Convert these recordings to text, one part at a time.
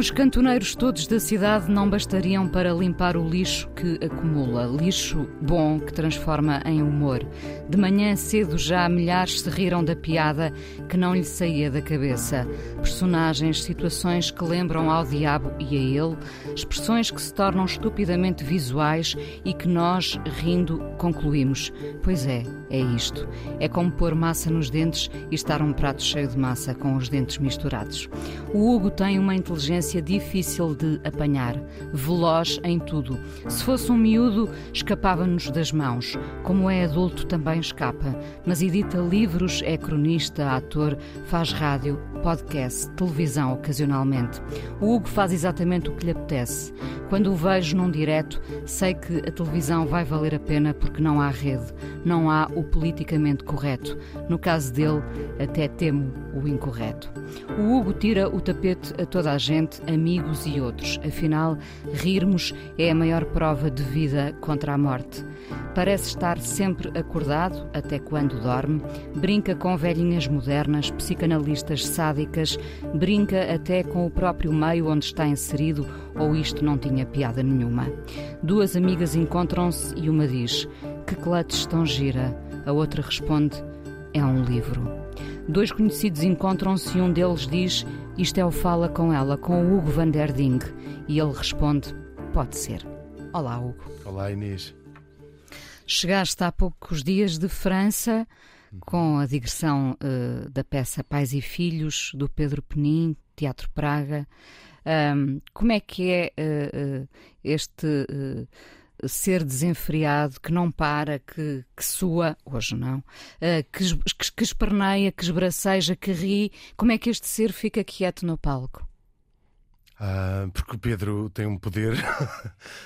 Os cantoneiros todos da cidade não bastariam para limpar o lixo que acumula. Lixo bom que transforma em humor. De manhã cedo já milhares se riram da piada que não lhe saía da cabeça. Personagens, situações que lembram ao diabo e a ele, expressões que se tornam estupidamente visuais e que nós, rindo, concluímos. Pois é, é isto. É como pôr massa nos dentes e estar um prato cheio de massa com os dentes misturados. O Hugo tem uma inteligência difícil de apanhar, veloz em tudo. Se fosse um miúdo, escapava-nos das mãos. Como é adulto, também escapa. Mas edita livros, é cronista, ator, faz rádio, podcast, televisão ocasionalmente. O Hugo faz exatamente o que lhe apetece. Quando o vejo num direto, sei que a televisão vai valer a pena porque não há rede, não há o politicamente correto. No caso dele, até temo o incorreto. O Hugo tira o tapete a toda a gente, amigos e outros. Afinal, rirmos é a maior prova de vida contra a morte. Parece estar sempre acordado, até quando dorme, brinca com velhinhas modernas, psicanalistas sádicas, brinca até com o próprio meio onde está inserido, ou isto não tinha piada nenhuma. Duas amigas encontram-se e uma diz: Que clutch tão gira? A outra responde: É um livro. Dois conhecidos encontram-se e um deles diz: Isto é o Fala com ela, com o Hugo van der Ding. E ele responde: Pode ser. Olá, Hugo. Olá, Inês. Chegaste há poucos dias de França com a digressão uh, da peça Pais e Filhos, do Pedro Penin, Teatro Praga. Um, como é que é uh, uh, este ser desenfreado, que não para, que, que sua, hoje não, que, que, que esperneia, que esbraceja, que ri? Como é que este ser fica quieto no palco? Ah, porque o Pedro tem um poder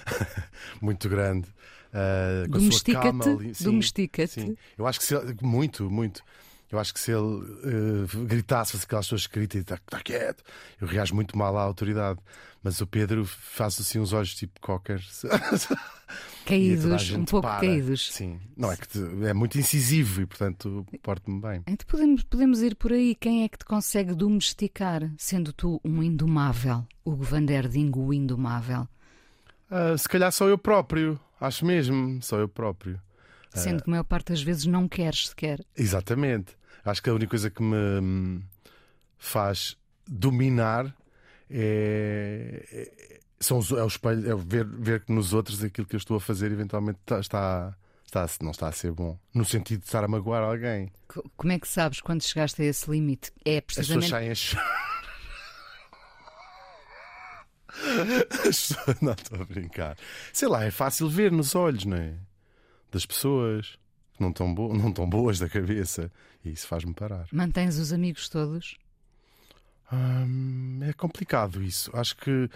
muito grande. Uh, Domestica-te. Domestica-te. Eu acho que se muito, muito. Eu acho que se ele uh, gritasse, fosse aquelas pessoas que gritam e está tá quieto, eu reajo muito mal à autoridade. Mas o Pedro faz assim uns olhos tipo cocker. Caídos, um pouco para. caídos. Sim, não é que te, é muito incisivo e, portanto, porto-me bem. Então podemos, podemos ir por aí. Quem é que te consegue domesticar, sendo tu um indomável? Hugo van der Ding, o indomável. Uh, se calhar sou eu próprio. Acho mesmo, sou eu próprio. Sendo que a maior parte das vezes não queres sequer. Exatamente. Acho que a única coisa que me hum, faz dominar é, é, são os, é o espelho, é ver, ver que nos outros aquilo que eu estou a fazer eventualmente está, está, está, não está a ser bom. No sentido de estar a magoar alguém. Como é que sabes quando chegaste a esse limite? É precisamente. As pessoas saem a Não estou a brincar. Sei lá, é fácil ver nos olhos, não é? Das pessoas não estão, bo não estão boas da cabeça. E isso faz-me parar. Mantens os amigos todos? Hum, é complicado isso. Acho que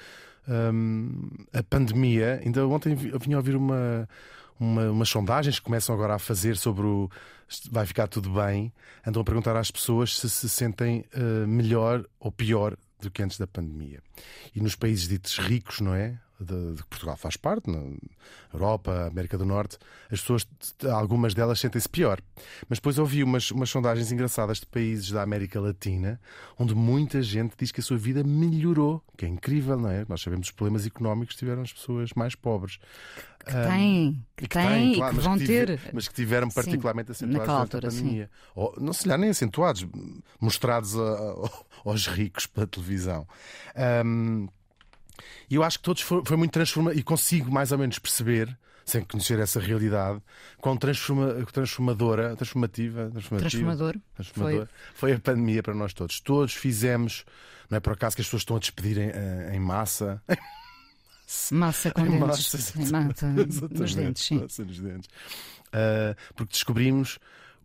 hum, a pandemia. Ainda ontem eu vinha a ouvir uma, uma, umas sondagens que começam agora a fazer sobre o vai ficar tudo bem. Andam a perguntar às pessoas se se sentem uh, melhor ou pior do que antes da pandemia. E nos países ditos ricos, não é? De, de Portugal faz parte, na Europa, América do Norte, as pessoas, algumas delas sentem-se pior. Mas depois ouvi umas, umas sondagens engraçadas de países da América Latina, onde muita gente diz que a sua vida melhorou, que é incrível, não é? Nós sabemos os problemas económicos que tiveram as pessoas mais pobres. Que têm, que, que têm, claro, e que vão que ter. Mas que tiveram particularmente sim, acentuados na altura, pandemia. Ou, não se lhe nem acentuados, mostrados a, a, aos ricos pela televisão. Um, e eu acho que todos foi, foi muito transformador e consigo mais ou menos perceber sem conhecer essa realidade, quão transforma, transformadora, transformativa, transformativa Transformador. transformador foi. foi. a pandemia para nós todos. Todos fizemos, não é por acaso que as pessoas estão a despedir em, em massa. Massa com dentes. Massa, massa nos dentes, sim. Massa nos dentes. Uh, porque descobrimos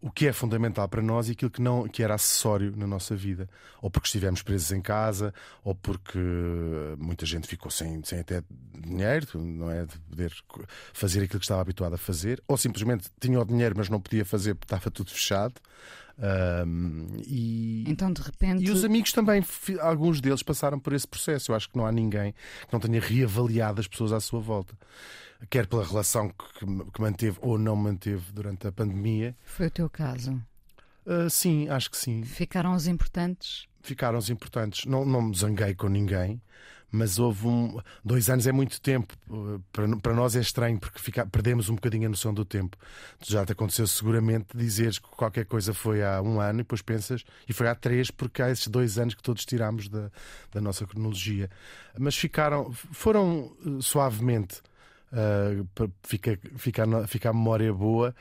o que é fundamental para nós e aquilo que não que era acessório na nossa vida, ou porque estivemos presos em casa, ou porque muita gente ficou sem, sem até dinheiro, não é de poder fazer aquilo que estava habituado a fazer, ou simplesmente tinha o dinheiro mas não podia fazer porque estava tudo fechado. Um, e, então, de repente. E os amigos também, alguns deles passaram por esse processo. Eu acho que não há ninguém que não tenha reavaliado as pessoas à sua volta. Quer pela relação que, que manteve ou não manteve durante a pandemia. Foi o teu caso? Uh, sim, acho que sim. Ficaram os importantes? Ficaram os importantes. Não, não me zanguei com ninguém mas houve um. Dois anos é muito tempo. Para, para nós é estranho, porque fica, perdemos um bocadinho a noção do tempo. Já te aconteceu seguramente dizeres que qualquer coisa foi há um ano e depois pensas, e foi há três, porque há esses dois anos que todos tiramos da, da nossa cronologia. Mas ficaram. foram uh, suavemente. Uh, para ficar, ficar, ficar a memória boa,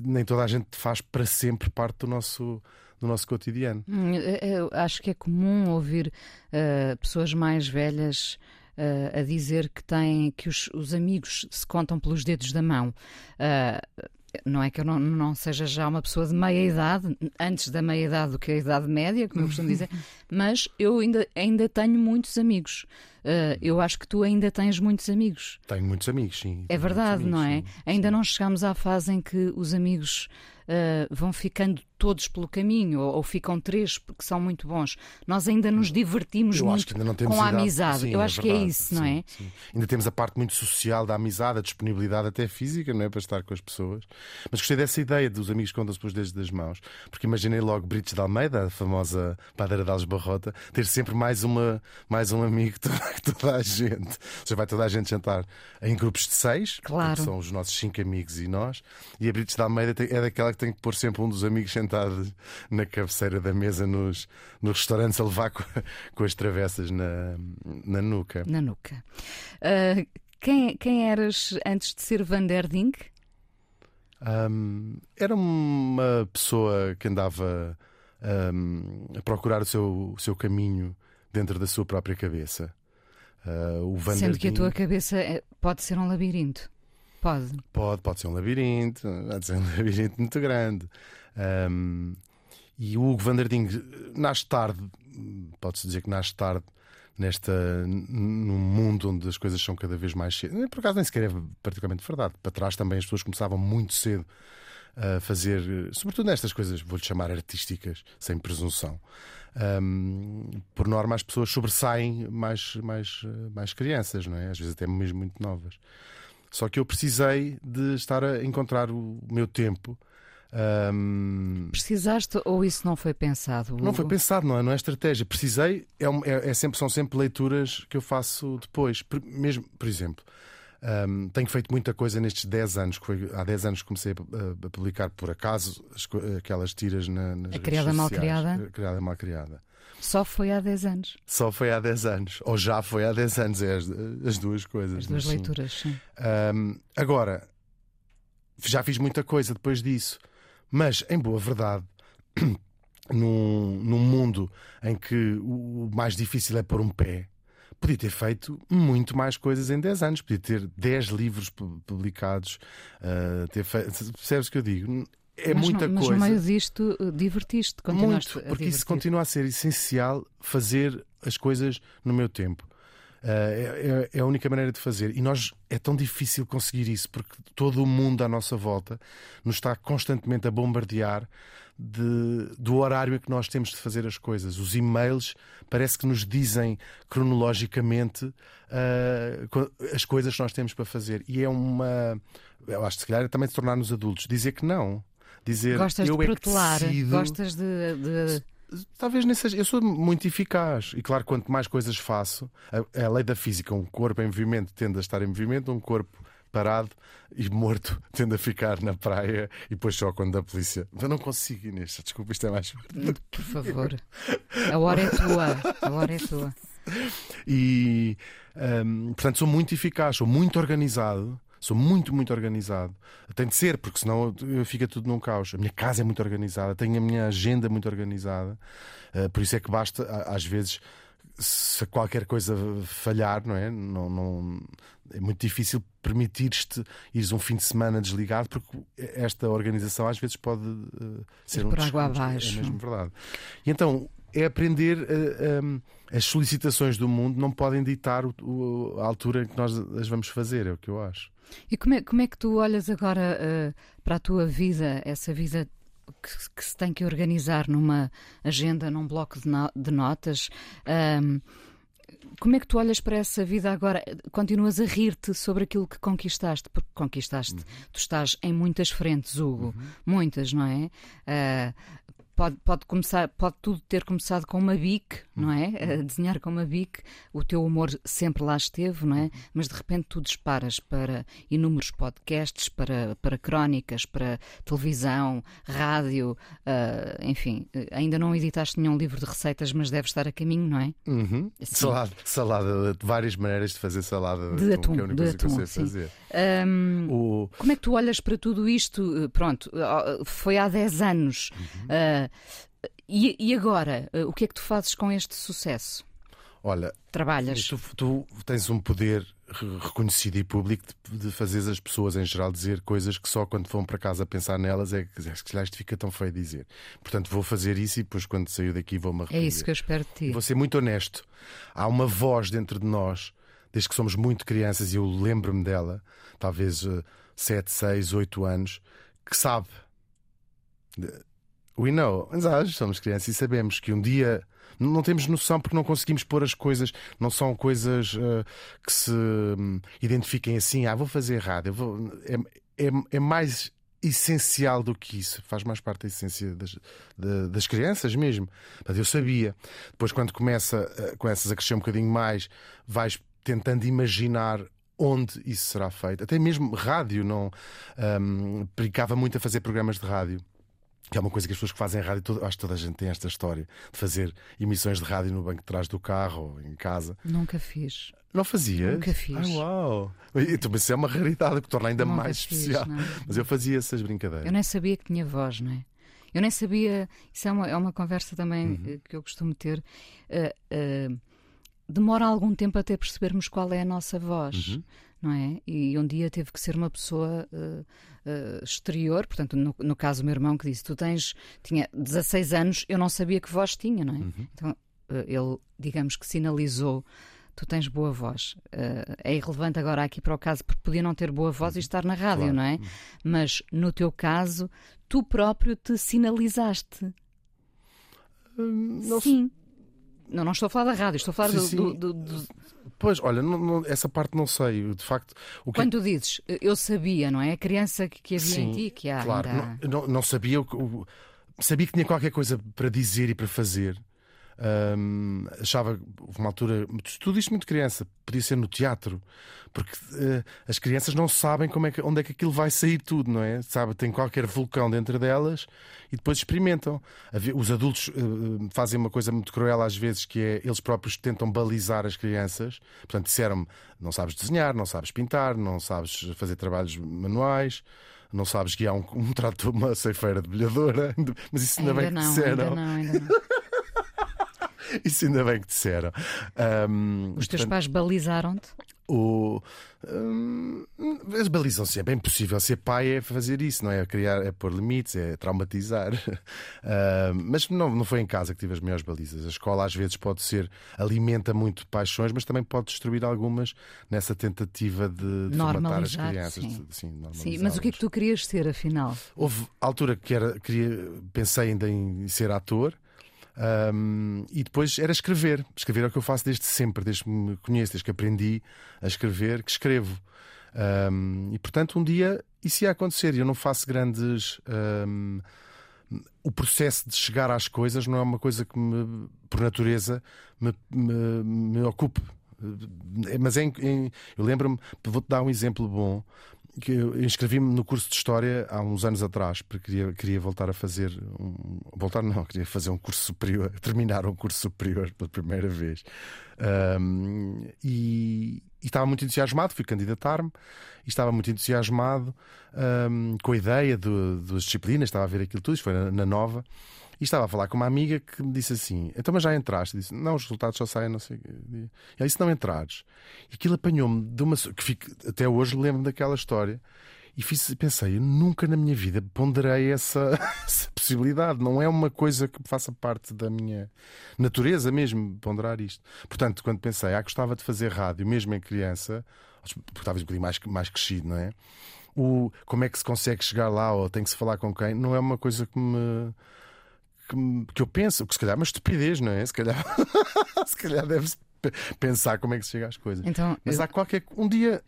nem toda a gente faz para sempre parte do nosso no nosso cotidiano. Hum, eu acho que é comum ouvir uh, pessoas mais velhas uh, a dizer que têm que os, os, amigos se contam pelos dedos da mão. Uh, não é que eu não, não, seja já uma pessoa de meia idade, antes da meia idade do que a idade média, como eu costumo dizer, mas eu ainda, ainda tenho muitos amigos. Uh, eu acho que tu ainda tens muitos amigos. Tenho muitos amigos, sim. É verdade, amigos, não é? Sim, ainda sim. não chegamos à fase em que os amigos uh, vão ficando todos pelo caminho, ou, ou, ficam três porque são muito bons. Nós ainda nos divertimos Eu muito com a amizade. Sim, Eu acho é que é isso, não é? Sim. Ainda temos a parte muito social da amizade, a disponibilidade até física, não é? Para estar com as pessoas. Mas gostei dessa ideia dos amigos contam-se pelos dedos das mãos, porque imaginei logo Brites de Almeida, a famosa padeira de Barrota, ter sempre mais, uma, mais um amigo que toda a gente. Ou seja, vai toda a gente jantar em grupos de seis, claro. que são os nossos cinco amigos e nós, e a Brites de Almeida é daquela que tem que pôr sempre um dos amigos sentado na cabeceira da mesa nos, nos restaurantes a levar com, com as travessas na, na nuca. Na nuca. Uh, quem, quem eras antes de ser Van der Dink? Um, era uma pessoa que andava um, a procurar o seu, o seu caminho dentro da sua própria cabeça. Uh, Sendo que a tua cabeça é, pode ser um labirinto. Pode. Pode, pode ser um labirinto, pode ser um labirinto muito grande. Um, e o Hugo van der Ding nasce tarde, pode-se dizer que nasce tarde nesta, num mundo onde as coisas são cada vez mais cedo. Por acaso nem sequer é particularmente verdade. Para trás também as pessoas começavam muito cedo a fazer, sobretudo nestas coisas, vou-lhe chamar artísticas, sem presunção. Um, por norma, as pessoas sobressaem mais, mais, mais crianças, não é? Às vezes até mesmo muito novas. Só que eu precisei de estar a encontrar o meu tempo. Um... Precisaste ou isso não foi pensado? Hugo? Não foi pensado, não é, não é estratégia. Precisei, é, é, é, sempre, são sempre leituras que eu faço depois. Por, mesmo, por exemplo, um, tenho feito muita coisa nestes 10 anos. Que foi, há 10 anos comecei a, a publicar por acaso as, aquelas tiras na, nas A criada mal criada? A criada mal criada. Só foi há 10 anos. Só foi há 10 anos. Ou já foi há 10 anos. É as, as duas coisas. As duas leituras, sim. Um, agora, já fiz muita coisa depois disso. Mas, em boa verdade, num, num mundo em que o mais difícil é pôr um pé, podia ter feito muito mais coisas em 10 anos. Podia ter 10 livros publicados. Uh, ter feito... Percebes o que eu digo? É mas muita não, coisa. Mas no meio disto, uh, divertiste, continuaste Muito, porque isso continua a ser essencial fazer as coisas no meu tempo. Uh, é, é, a única maneira de fazer. E nós é tão difícil conseguir isso porque todo o mundo à nossa volta nos está constantemente a bombardear de, do horário em que nós temos de fazer as coisas. Os e-mails parece que nos dizem cronologicamente uh, as coisas que nós temos para fazer. E é uma. Eu acho que se calhar é também de tornar-nos adultos. Dizer que não dizer Gostas eu de é protelar, decido... gostas de, de... Talvez nem seja. Eu sou muito eficaz. E claro, quanto mais coisas faço, a, a lei da física, um corpo em movimento tende a estar em movimento, um corpo parado e morto tende a ficar na praia e depois só quando a polícia. Eu não consigo, Inês. Desculpa, isto é mais. Por favor. A hora é tua. A hora é tua. E, um, portanto, sou muito eficaz, sou muito organizado. Sou muito, muito organizado. Tem de ser, porque senão fica tudo num caos. A minha casa é muito organizada, tenho a minha agenda muito organizada. Uh, por isso é que basta, às vezes, se qualquer coisa falhar, não é? Não, não, é muito difícil permitir-te ires um fim de semana desligado, porque esta organização às vezes pode uh, ser um por água desconto. abaixo. É mesmo verdade. E então é aprender uh, um, as solicitações do mundo não podem ditar o, o, a altura em que nós as vamos fazer, é o que eu acho. E como é, como é que tu olhas agora uh, para a tua vida, essa vida que, que, se tem que organizar numa agenda, num bloco de, no, de notas? Um, como é que tu olhas para essa vida agora? Continuas a rir-te sobre aquilo que conquistaste, porque conquistaste. Uhum. Tu estás em muitas frentes, Hugo, uhum. muitas, não é? Uh, pode, pode, começar, pode tudo ter começado com uma bic, não é? A desenhar com uma bic, o teu humor sempre lá esteve, não é? Mas de repente tu disparas para inúmeros podcasts, para, para crónicas, para televisão, rádio, uh, enfim, ainda não editaste nenhum livro de receitas, mas deve estar a caminho, não é? Uhum. Salada, salada, várias maneiras de fazer salada de, atum, que é a única de atum, que fazer. Um, O- Como é que tu olhas para tudo isto? Pronto, foi há 10 anos. Uh, e, e agora, uh, o que é que tu fazes com este sucesso? Olha, Trabalhas? tu, tu tens um poder re- reconhecido e público de, de fazer as pessoas em geral dizer coisas que só quando vão para casa pensar nelas é que se calhar isto fica tão feio dizer. Portanto, vou fazer isso e depois quando sair daqui vou-me É arrepender. isso que eu espero de ti. Vou ser muito honesto. Há uma voz dentro de nós, desde que somos muito crianças, e eu lembro-me dela, talvez uh, 7, 6, 8 anos, que sabe. We know. Mas ah, somos crianças e sabemos que um dia. Não temos noção porque não conseguimos pôr as coisas, não são coisas uh, que se hum, identifiquem assim. Ah, vou fazer errado. Vou... é, é, é mais essencial do que isso. Faz mais parte da essência das, da- das crianças mesmo. Mas eu sabia. Depois, quando começa, eh, começas a crescer um bocadinho mais, vais tentando imaginar onde isso será feito. Até mesmo rádio, não. Um, brincava muito a fazer programas de rádio. Que é uma coisa que as pessoas que fazem rádio, todo- acho que toda a gente tem esta história de fazer emissões de rádio no banco de trás do carro ou em casa. Nunca fiz. Não fazia? Nunca fiz. Ah, uau! Então, mas isso é uma raridade que torna ainda Nunca mais fiz, especial. não. Mas eu fazia essas brincadeiras. Eu nem sabia que tinha voz, não é? Eu nem sabia. Isso é uma, é uma conversa também Uhum. eh, que eu costumo ter. Eh, eh, demora algum tempo até percebermos qual é a nossa voz, Uhum. não é? E um dia teve que ser uma pessoa eh, eh, exterior, portanto, no, no caso, o meu irmão que disse: Tu tens. Tinha 16 anos, eu não sabia que voz tinha, não é? Uhum. Então, eh, ele, digamos que sinalizou. Tu tens boa voz. Eh, é irrelevante agora aqui para o caso, porque podia não ter boa voz e estar na rádio, Uhum. Claro. não é? Mas no teu caso, tu próprio te sinalizaste. Hum, Sim. Não, não estou a falar da rádio, estou a falar Sim, do, sim. do- do- do- Pois, olha, não- não- essa parte não sei. De facto, o que Quando tu dizes, eu sabia, não é? A criança que, que havia Sim, em ti, que há claro, ainda. não, não, não sabia o que. o- sabia que tinha qualquer coisa para dizer e para fazer. Hum, achava, houve uma altura, tudo isto muito criança, podia ser no teatro, porque eh, as crianças não sabem como é que, onde é que aquilo vai sair tudo, não é? Sabe, tem qualquer vulcão dentro delas e depois experimentam. Os adultos eh, fazem uma coisa muito cruel às vezes, que é eles próprios tentam balizar as crianças. Portanto, disseram-me: não sabes desenhar, não sabes pintar, não sabes fazer trabalhos manuais. Não sabes guiar um, um trator, uma ceifeira de bilhadora, mas isso ainda, bem que não, disseram. ainda não, ainda não. Isso ainda bem que disseram. Ahm, Os teus portanto, pais balizaram-te? o, hum, as balizam sempre. É impossível ser pai é fazer isso, não é? É criar, é pôr limites, é traumatizar. Mas não, não foi em casa que tive as melhores balizas. A escola às vezes pode ser, alimenta muito paixões, mas também pode destruir algumas nessa tentativa de, de formatar as crianças. sim. sim, Sim, mas o que é que tu querias ser, afinal? Houve altura que era, queria, pensei ainda em ser ator. Hum, e depois era escrever. Escrever é o que eu faço desde sempre, desde que me conheço, desde que aprendi a escrever, que escrevo. Hum, e portanto, um dia isso ia acontecer. Eu não faço grandes. hum, o processo de chegar às coisas não é uma coisa que, me, por natureza, me, me, me ocupe. Eh, Mas é em- em- eu lembro-me, vou-te dar um exemplo bom que eu inscrevi-me no curso de História há uns anos atrás, porque queria, queria voltar a fazer um, voltar não, queria fazer um curso superior, terminar um curso superior pela primeira vez. Ahm, e, e estava muito entusiasmado, fui candidatar-me e estava muito entusiasmado ahm, com a ideia das disciplinas, estava a ver aquilo tudo, isto foi na, na nova. E estava a falar com uma amiga que me disse assim: Então, mas já entraste? Disse: Não, os resultados só saem, não sei. E aí, se não entrares. E aquilo apanhou-me de uma. que fico, até hoje lembro daquela história. E fiz, pensei, eu nunca na minha vida ponderei essa, essa, possibilidade. Não é uma coisa que faça parte da minha natureza mesmo, ponderar isto. Portanto, quando pensei, ah, gostava de fazer rádio, mesmo em criança, porque talvez um bocadinho mais, mais crescido, não é? O, como é que se consegue chegar lá ou tem que se falar com quem, não é uma coisa que me. Que, que eu penso, que se calhar é uma estupidez, não é? Se calhar, se calhar deve-se pensar como é que se chega às coisas. Então, Mas eu... há qualquer. Um dia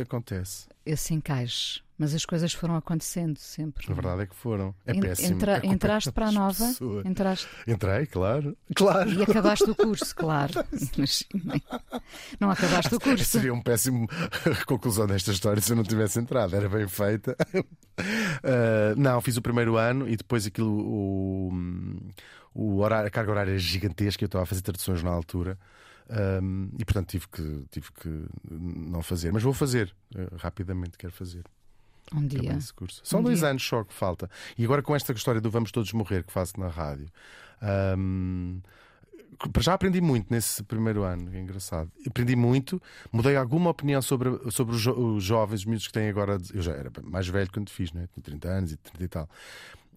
acontece. Esse encaixe. Mas as coisas foram acontecendo sempre. A verdade é que foram. É péssimo. É entraste para a nova? Entraste. Entrei, claro. claro. E acabaste o curso, claro. Mas não acabaste o curso. Seria um péssimo conclusão desta história se eu não tivesse entrado. Era bem feita. Uh, não, fiz o primeiro ano e depois aquilo. O, o horário, a carga horária gigantesca. Eu estava a fazer traduções na altura. Um, e portanto tive que, tive que não fazer. Mas vou fazer, uh, rapidamente quero fazer. Um dia. São um dois dia. anos só que falta. E agora com esta história do Vamos Todos Morrer que faço na rádio. Um, já aprendi muito nesse primeiro ano, é engraçado. Aprendi muito, mudei alguma opinião sobre, sobre os, jo os jovens, os miúdos que têm agora. Eu já era mais velho quando fiz, né? tinha 30 anos e 30 e tal.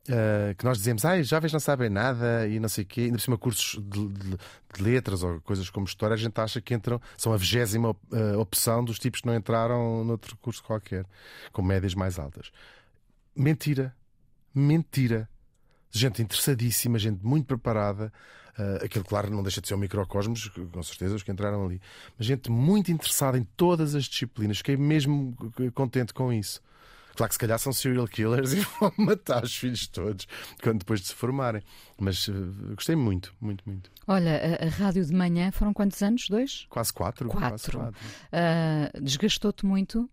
Uh, que nós dizemos, ah, jovens não sabem nada e não sei o quê, ainda por cima cursos de, de, de, letras ou coisas como história, a gente acha que entram, são a vigésima uh, opção dos tipos que não entraram noutro curso qualquer, com médias mais altas. Mentira. Mentira. Gente interessadíssima, gente muito preparada. Uh, aquilo, claro, não deixa de ser um microcosmos, com certeza, os que entraram ali. Mas gente muito interessada em todas as disciplinas. Fiquei mesmo contente com isso. Claro que se calhar são serial killers e vão matar os filhos todos quando depois de se formarem. Mas uh, gostei muito, muito, muito. Olha, a, a, rádio de manhã foram quantos anos? Dois? Quase quatro. Quatro. Quatro. Uh, Desgastou-te muito?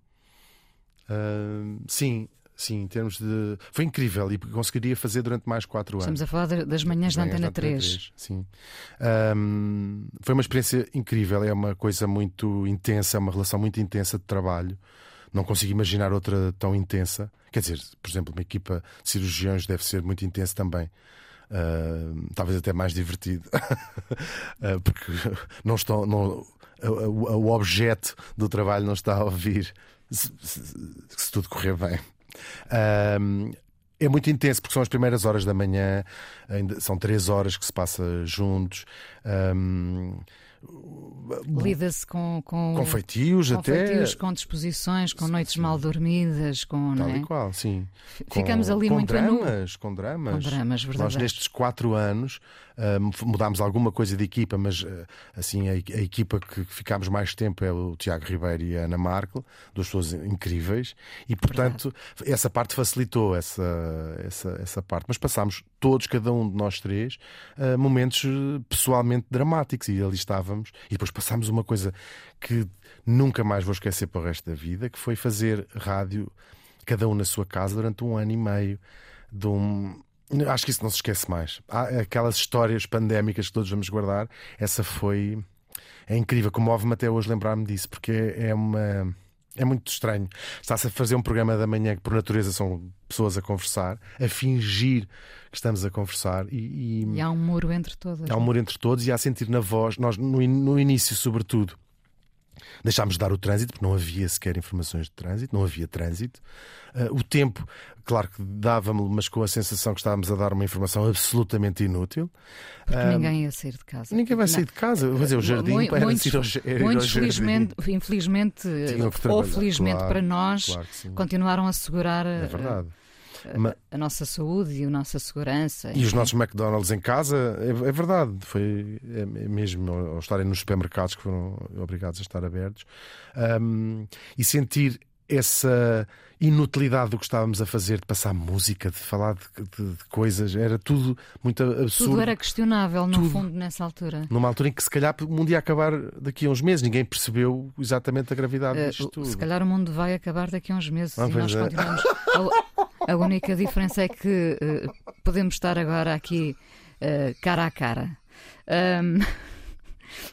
Uh, sim. Sim, em termos de. Foi incrível e conseguiria fazer durante mais quatro anos. Estamos a falar das manhãs da Antena 3. 3. Sim. Um, foi uma experiência incrível, é uma coisa muito intensa, é uma relação muito intensa de trabalho. Não consigo imaginar outra tão intensa. Quer dizer, por exemplo, uma equipa de cirurgiões deve ser muito intensa também. Uh, talvez até mais divertido, uh, porque não estão, não, o, o, objeto do trabalho não está a ouvir se, se, se tudo correr bem. Uh, é muito intenso porque são as primeiras horas da manhã, ainda, são três horas que se passa juntos. Um, Lida-se com, com, com feitios com até. Feitios, com disposições, com noites sim. mal dormidas, com. Tal é? e qual, sim. Ficamos com, ali com muito dramas, com dramas. Com dramas, verdade. Nós nestes quatro anos uh, mudámos alguma coisa de equipa, mas uh, assim a, a, equipa que ficámos mais tempo é o Tiago Ribeiro e a Ana Marco, duas pessoas incríveis, e portanto verdade. essa parte facilitou essa, essa, essa parte. Mas passámos todos, cada um de nós três, uh, momentos pessoalmente dramáticos e ali estávamos. E depois passámos uma coisa que nunca mais vou esquecer para o resto da vida, que foi fazer rádio, cada um na sua casa, durante um ano e meio, de um. Acho que isso não se esquece mais. Há aquelas histórias pandémicas que todos vamos guardar. Essa foi. É incrível, comove-me até hoje lembrar-me disso, porque é uma é muito estranho. Está-se a fazer um programa da manhã que, por natureza, são pessoas a conversar, a fingir que estamos a conversar. E, e... e há um muro entre todos. Há um muro entre todos e há a sentir na voz. Nós, no, no início, sobretudo, deixámos de dar o trânsito, porque não havia sequer informações de trânsito, não havia trânsito. Uh, o tempo, claro que dava-me, mas com a sensação que estávamos a dar uma informação absolutamente inútil. Porque uh, ninguém ia sair de casa. Ninguém vai sair de casa. Vou dizer, o jardim muito, para muitos, ir ao, ir muitos ao felizmente, infelizmente, ou felizmente claro, para nós, claro continuaram a segurar. É verdade. A, a, nossa saúde e a nossa segurança. E os nossos McDonald's em casa, é, é verdade, foi é, mesmo ao estarem nos supermercados que foram obrigados a estar abertos um, e sentir essa inutilidade do que estávamos a fazer, de passar música, de falar de, de, de coisas, era tudo muito absurdo. Tudo era questionável, no Tudo. fundo, nessa altura. Numa altura em que se calhar o mundo ia acabar daqui a uns meses, ninguém percebeu exatamente a gravidade Uh, disto tudo. se calhar o mundo vai acabar daqui a uns meses Ah, e nós é. continuamos. A, única diferença é que uh, podemos estar agora aqui uh, cara a cara. Um,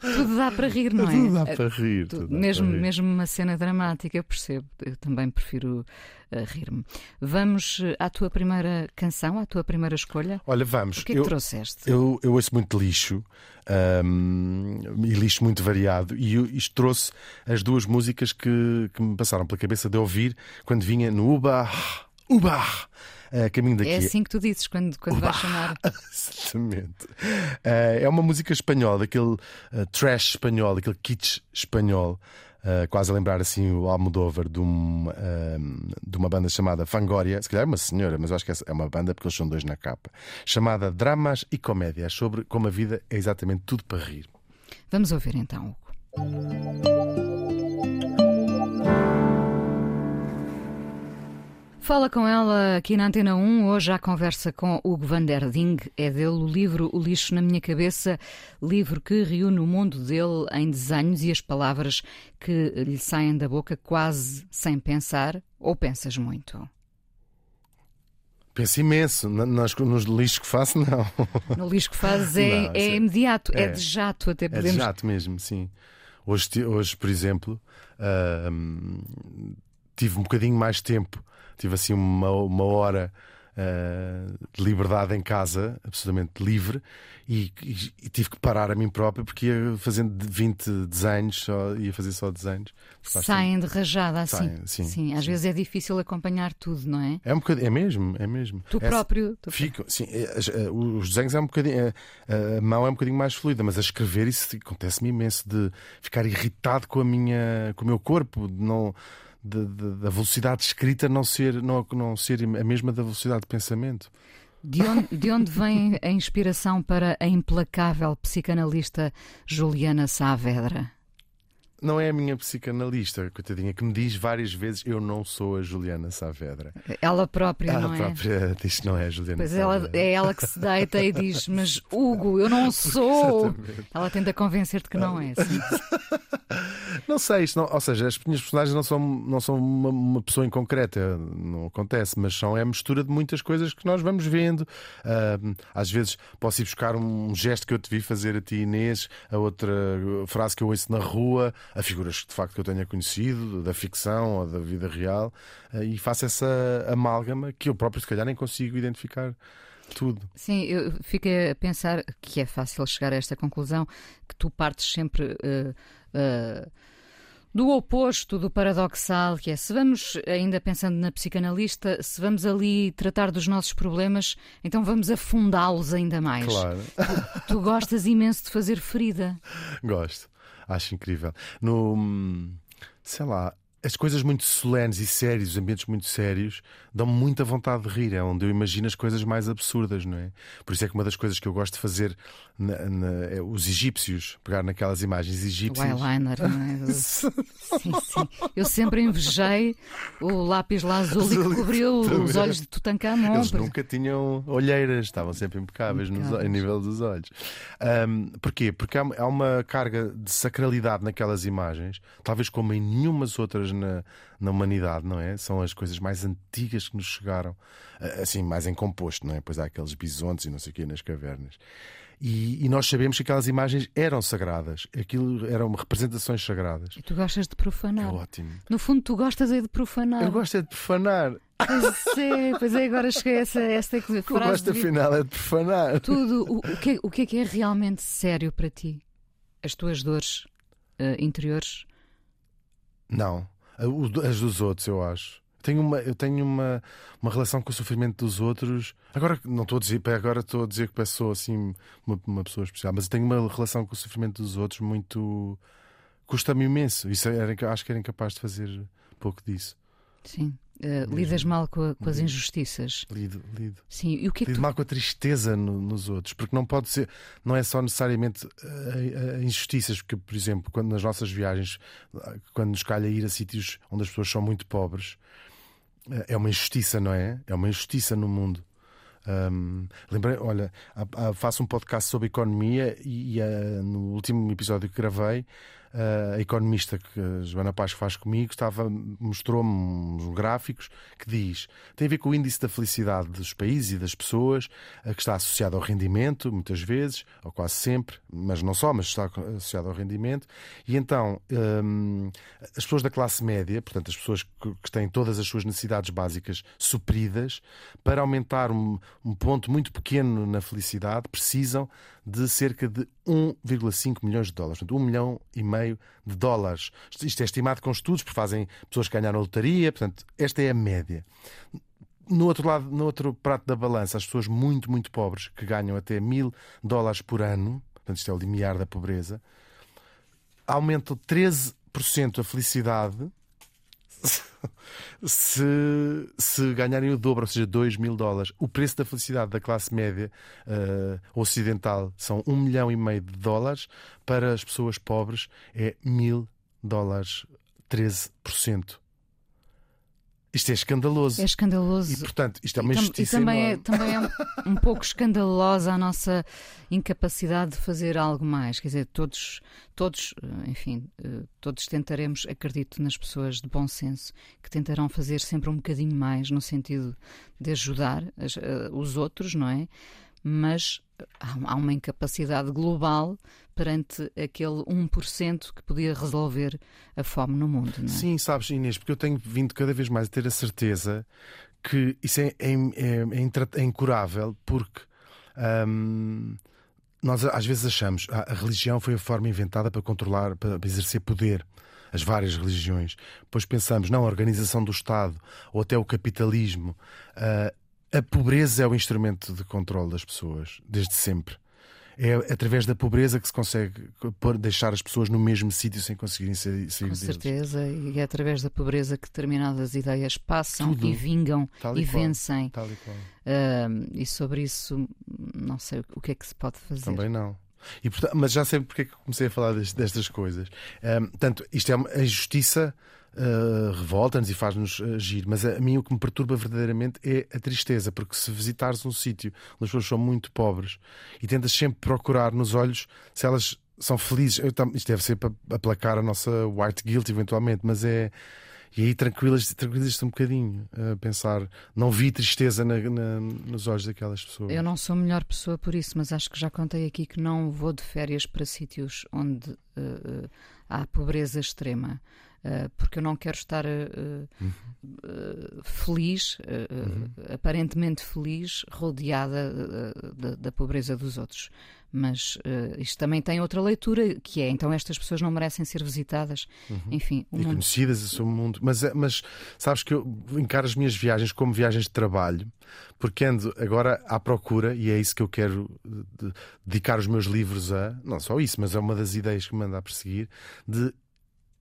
tudo dá para rir, não é? Tudo dá para rir. Tu- tudo dá mesmo, para rir. mesmo uma cena dramática, eu percebo. Eu também prefiro uh, rir-me. Vamos à tua primeira canção, à tua primeira escolha. Olha, vamos. O que é que eu, trouxeste? eu, eu ouço muito lixo ahm, e lixo muito variado. E eu- isto trouxe as duas músicas que, que me passaram pela cabeça de ouvir quando vinha no Uba, Uba, a caminho daqui. É assim que tu dizes quando, quando vais chamar. Exatamente. Eh, é uma música espanhola, daquele eh, trash espanhol, aquele kitsch espanhol. eh, quase a lembrar assim o Almodóvar de, um, eh, de uma banda chamada Fangoria, se calhar é uma senhora, mas eu acho que é uma banda porque eles são dois na capa, chamada Dramas e Comédias, sobre como a vida é exatamente tudo para rir. Vamos ouvir então, Hugo. Fala com ela aqui na Antena 1. Hoje a conversa com Hugo van der Ding. É dele o livro O Lixo na Minha Cabeça, livro que reúne o mundo dele em desenhos e as palavras que lhe saem da boca quase sem pensar ou pensas muito. Penso imenso, nas, nos lixos que faço, não. No lixo que fazes é, Não, é imediato, é. É. de jato, até É de podemos. jato mesmo, sim. Hoje, hoje por exemplo, ahm, tive um bocadinho mais tempo, tive assim uma, uma hora ah, de liberdade em casa, absolutamente livre, e, e- e tive que parar a mim próprio porque ia fazendo de 20 desenhos, só, ia fazer só desenhos. Saem de rajada assim. Saem, sim, às sim. vezes é difícil acompanhar tudo, não é? É um bocadinho, é mesmo, é mesmo. Tu Essa- próprio. tu- Fico, sim, é, é, os desenhos é um bocadinho, é, a mão é um bocadinho mais fluida, mas a escrever isso acontece-me imenso de ficar irritado com a minha, com o meu corpo, de não, de- de- da velocidade de escrita não ser, não, não ser a mesma da velocidade de pensamento. De onde, de onde vem a inspiração para a implacável psicanalista Juliana Saavedra? Não é a minha psicanalista, coitadinha, que me diz várias vezes eu não sou a Juliana Saavedra. Ela própria, Ela não é? própria diz que não é a Juliana Pois ela, Saavedra. é ela que se deita e diz: Mas Hugo, eu não sou. Exatamente. Ela tenta convencer-te que não é. Não sei, isto não- ou seja, as minhas personagens não são, não são uma, uma pessoa em concreta, não acontece, mas são é a mistura de muitas coisas que nós vamos vendo. Ahm, às vezes posso ir buscar um gesto que eu te vi fazer a ti, Inês, a outra frase que eu ouço na rua, a figuras de facto que eu tenha conhecido, da ficção ou da vida real, ah, e faço essa amálgama que eu próprio, se calhar, nem consigo identificar tudo. Sim, eu fico a pensar que é fácil chegar a esta conclusão, que tu partes sempre eh, eh, do oposto, do paradoxal, que é se vamos, ainda pensando na psicanalista, se vamos ali tratar dos nossos problemas, então vamos afundá-los ainda mais. Claro. Tu gostas imenso de fazer ferida. Gosto, acho incrível. No, hum, sei lá, as coisas muito solenes e sérias, os ambientes muito sérios, dão-me muita vontade de rir. É onde eu imagino as coisas mais absurdas, não é? Por isso é que uma das coisas que eu gosto de fazer, na- na- é os egípcios, pegar naquelas imagens O egípcias. eyeliner, não é? Sim, sim. Eu sempre invejei o lápis lá azul e que cobriu os olhos de Tutankhamon. Eles nunca tinham olheiras, estavam sempre impecáveis, nos- Impecáveis. a nível dos olhos. Ahm, porquê? Porque há, há uma carga de sacralidade naquelas imagens, talvez como em nenhumas outras na, na humanidade, não é? São as coisas mais antigas que nos chegaram, assim, mais em composto, não é? Pois há aqueles bisontes e não sei o quê nas cavernas. E, e nós sabemos que aquelas imagens eram sagradas, aquilo eram representações sagradas. E tu gostas de É profanar. ótimo. No fundo, tu gostas é de profanar. Eu gosto é de profanar. Pois é, pois é, agora cheguei a essa, esta O que eu frase. gosto, de- afinal, é de profanar. Tudo. O, o que, é- o que é que é realmente sério para ti? As tuas dores eh, interiores? Não. O- As dos outros, eu acho. Tenho uma, eu tenho uma, uma relação com o sofrimento dos outros. Agora não estou a dizer, agora estou a dizer que sou assim uma, uma pessoa especial, mas eu tenho uma relação com o sofrimento dos outros muito custa-me imenso. Isso era, acho que era incapaz de fazer pouco disso. Sim. Mesmo. lidas mal com, a- com as Mesmo. injustiças. Lido, lido. Sim. E o que é que Lido tu... mal com a tristeza no- nos outros, porque não pode ser, não é só necessariamente eh, eh, injustiças, porque, por exemplo, quando nas nossas viagens, quando nos calha ir a sítios onde as pessoas são muito pobres, é uma injustiça, não é? É uma injustiça no mundo. Ahm, lembrei, olha, faço um podcast sobre economia e, e, ah, no último episódio que gravei Uh, a economista que a Joana Paz faz comigo mostrou-me uns gráficos que diz tem a ver com o índice da felicidade dos países e das pessoas uh, que está associado ao rendimento muitas vezes ou quase sempre mas não só mas está associado ao rendimento. E então um, as pessoas da classe média portanto as pessoas que, que, têm todas as suas necessidades básicas supridas para aumentar um, um ponto muito pequeno na felicidade precisam de cerca de 1,5 milhões de dólares. Portanto, 1 milhão e meio de dólares. Isto é estimado com estudos, porque fazem pessoas que ganharam a lotaria, portanto, esta é a média. No outro lado, no outro prato da balança, as pessoas muito, muito pobres, que ganham até mil dólares por ano, portanto, isto é o limiar da pobreza, aumentam 13% a felicidade se, se ganharem o dobro, ou seja, 2 mil dólares. O preço da felicidade da classe média uh, ocidental são 1 um milhão e meio de dólares, para as pessoas pobres é mil dólares, 13%. Isto é escandaloso. É escandaloso. E, portanto, isto é uma injustiça. E também é, também é um, um, pouco escandalosa a nossa incapacidade de fazer algo mais. Quer dizer, todos, todos, eh, enfim, eh, todos tentaremos, acredito nas pessoas de bom senso, que tentarão fazer sempre um bocadinho mais no sentido de ajudar as, uh, os outros, não é? Mas há uma incapacidade global perante aquele 1% que podia resolver a fome no mundo. É? Sim, sabes, Inês, porque eu tenho vindo cada vez mais a ter a certeza que isso é, é, é, é incurável, porque hum, nós às vezes achamos que a religião foi a forma inventada para controlar, para exercer poder as várias religiões. Depois pensamos, não, a organização do Estado ou até o capitalismo. Uh, a pobreza é o instrumento de controle das pessoas, desde sempre é através da pobreza que se consegue deixar as pessoas no mesmo sítio sem conseguirem sair, sair Com deles. certeza, e é através da pobreza que determinadas ideias passam Tudo. e vingam e, e vencem. Tal e, qual. Uh, e sobre isso, não sei o que é que se pode fazer. Também não. E, mas já sei porque é que comecei a falar destas coisas. Um, portanto, isto é a injustiça uh, revolta-nos e faz-nos agir, mas a, mim o que me perturba verdadeiramente é a tristeza, porque se visitares um sítio onde as pessoas são muito pobres e tentas sempre procurar nos olhos se elas são felizes, eu, isto deve ser para aplacar a nossa white guilt eventualmente, mas é. E aí tranquilas, tranquilas um bocadinho a pensar, não vi tristeza na, na, nos olhos daquelas pessoas. Eu não sou a melhor pessoa por isso, mas acho que já contei aqui que não vou de férias para sítios onde uh, há pobreza extrema. Uh, porque eu não quero estar uh, uhum. uh, feliz, uhum. aparentemente feliz, rodeada da, da, pobreza dos outros. Mas isto também tem outra leitura, que é então estas pessoas não merecem ser visitadas. Uhum. Enfim, e mundo... conhecidas sobre o mundo. Mas, mas sabes que eu encaro as minhas viagens como viagens de trabalho, porque ando agora à procura, e é isso que eu quero dedicar os meus livros a, não só isso, mas é uma das ideias que me anda a perseguir, de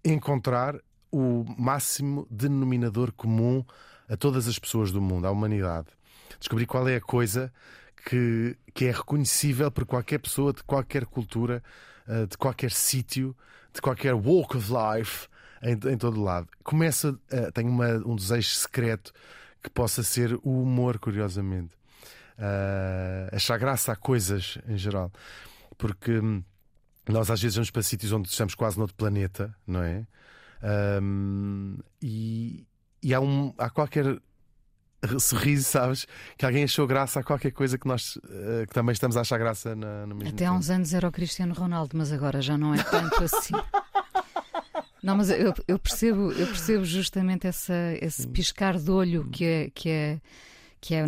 encontrar o máximo denominador comum a todas as pessoas do mundo, à humanidade. Descobrir qual é a coisa que, que é reconhecível por qualquer pessoa de qualquer cultura, eh, de qualquer sítio, de qualquer walk of life, em, em todo lado. Começa, uh, tenho uma, um desejo secreto que possa ser o humor, curiosamente. Uh, achar graça a coisas em geral. Porque hum, nós às vezes vamos para sítios onde estamos quase noutro planeta, não é? Um, e, e há, um, há qualquer sorriso, sabes? Que alguém achou graça a qualquer coisa que nós uh, que também estamos a achar graça na, no mesmo Até há uns anos era o Cristiano Ronaldo, mas agora já não é tanto assim. Não, mas eu, eu, percebo, eu percebo justamente essa, esse piscar de olho que é, que é, que é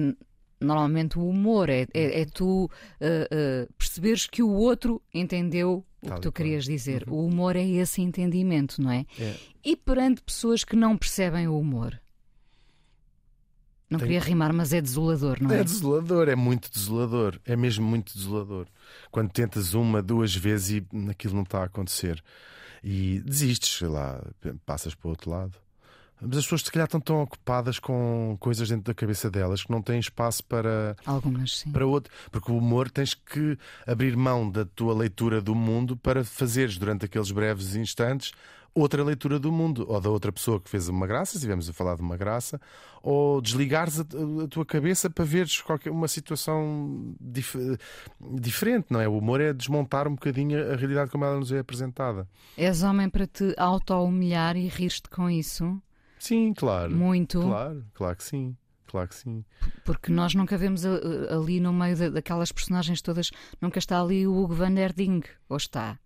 normalmente o humor, é, é, é tu uh, uh, perceberes que o outro entendeu o Tal que tu querias dizer. Uhum. O humor é esse entendimento, não é? é? E perante pessoas que não percebem o humor. Não Tem... queria rimar, mas é desolador, não é? É desolador, é muito desolador. É mesmo muito desolador. Quando tentas uma, duas vezes e aquilo não está a acontecer. E desistes, sei lá, passas para o outro lado. Mas as pessoas, se calhar, estão tão ocupadas com coisas dentro da cabeça delas que não têm espaço para. Algumas, sim. Para outro. Porque o humor tens que abrir mão da tua leitura do mundo para fazeres, durante aqueles breves instantes, outra leitura do mundo, ou da outra pessoa que fez uma graça, se estivermos a falar de uma graça, ou desligares a, a tua cabeça para veres qualquer uma situação dif diferente, não é? O humor é desmontar um bocadinho a realidade como ela nos é apresentada. És homem para te auto-humilhar e rir-te com isso? Sim, claro. Muito. Claro, claro que sim. Claro que sim. Porque nós nunca vemos ali no meio daquelas personagens todas, nunca está ali o Hugo van der Ding, ou está?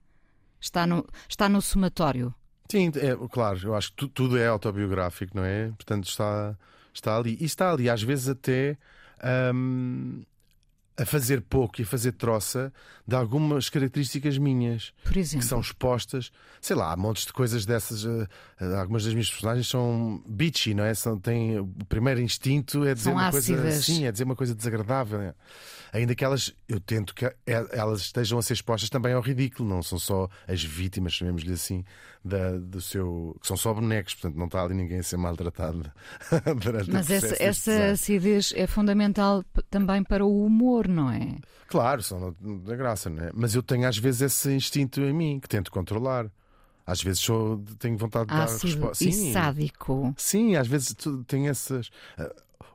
Está no, está no somatório. Sim, é, claro, eu acho que tudo é autobiográfico, não é? Portanto, está, está ali. E está ali, às vezes, até hum, a fazer pouco e a fazer troça de algumas características minhas Por exemplo? que são expostas. Sei lá, há montes de coisas dessas. Uh, algumas das minhas personagens são bitchy, não é? São, têm, o primeiro instinto é dizer são uma ácidas. coisa. Sim, é dizer uma coisa desagradável. É? Ainda que elas, eu tento que elas estejam a ser expostas também ao ridículo, não são só as vítimas, chamemos-lhe assim, da, do seu. que são só bonecos, portanto não está ali ninguém a ser maltratado durante Mas essa, essa acidez é fundamental também para o humor, não é? Claro, são da graça, não é? Mas eu tenho às vezes esse instinto em mim que tento controlar. Às vezes sou, tenho vontade de Ácido dar resposta. E sádico. Sim, às vezes tenho essas.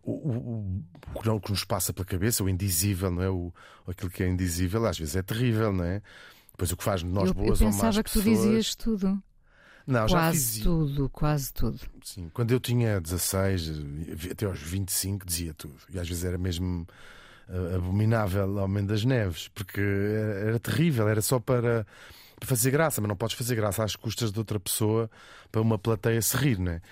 Uh, o, o, o, que nos passa pela cabeça, o indizível, não é? O, aquilo que é indizível, às vezes é terrível, não é? Depois o que faz de nós eu, boas eu ou más pensava que tu dizias tudo. Não, quase já fiz... tudo, quase tudo. Sim, quando eu tinha 16, até aos 25, dizia tudo. E às vezes era mesmo uh, abominável Homem das Neves, porque era, era terrível, era só para, para fazer graça, mas não podes fazer graça às custas de outra pessoa para uma plateia se rir, não é?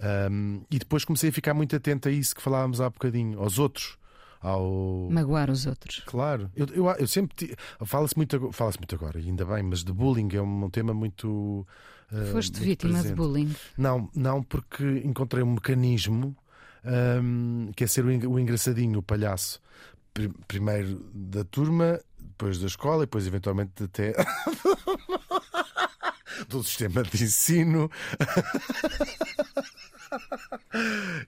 Um, e depois comecei a ficar muito atento a isso que falávamos há bocadinho, aos outros. Ao... Magoar os outros. Claro, eu, eu, eu sempre fala-se muito, fala muito agora, ainda bem, mas de bullying é um, um tema muito. Uh, Foste muito vítima presente. de bullying? Não, não, porque encontrei um mecanismo um, que é ser o, o engraçadinho, o palhaço. Primeiro da turma, depois da escola e depois, eventualmente, até. do sistema de ensino.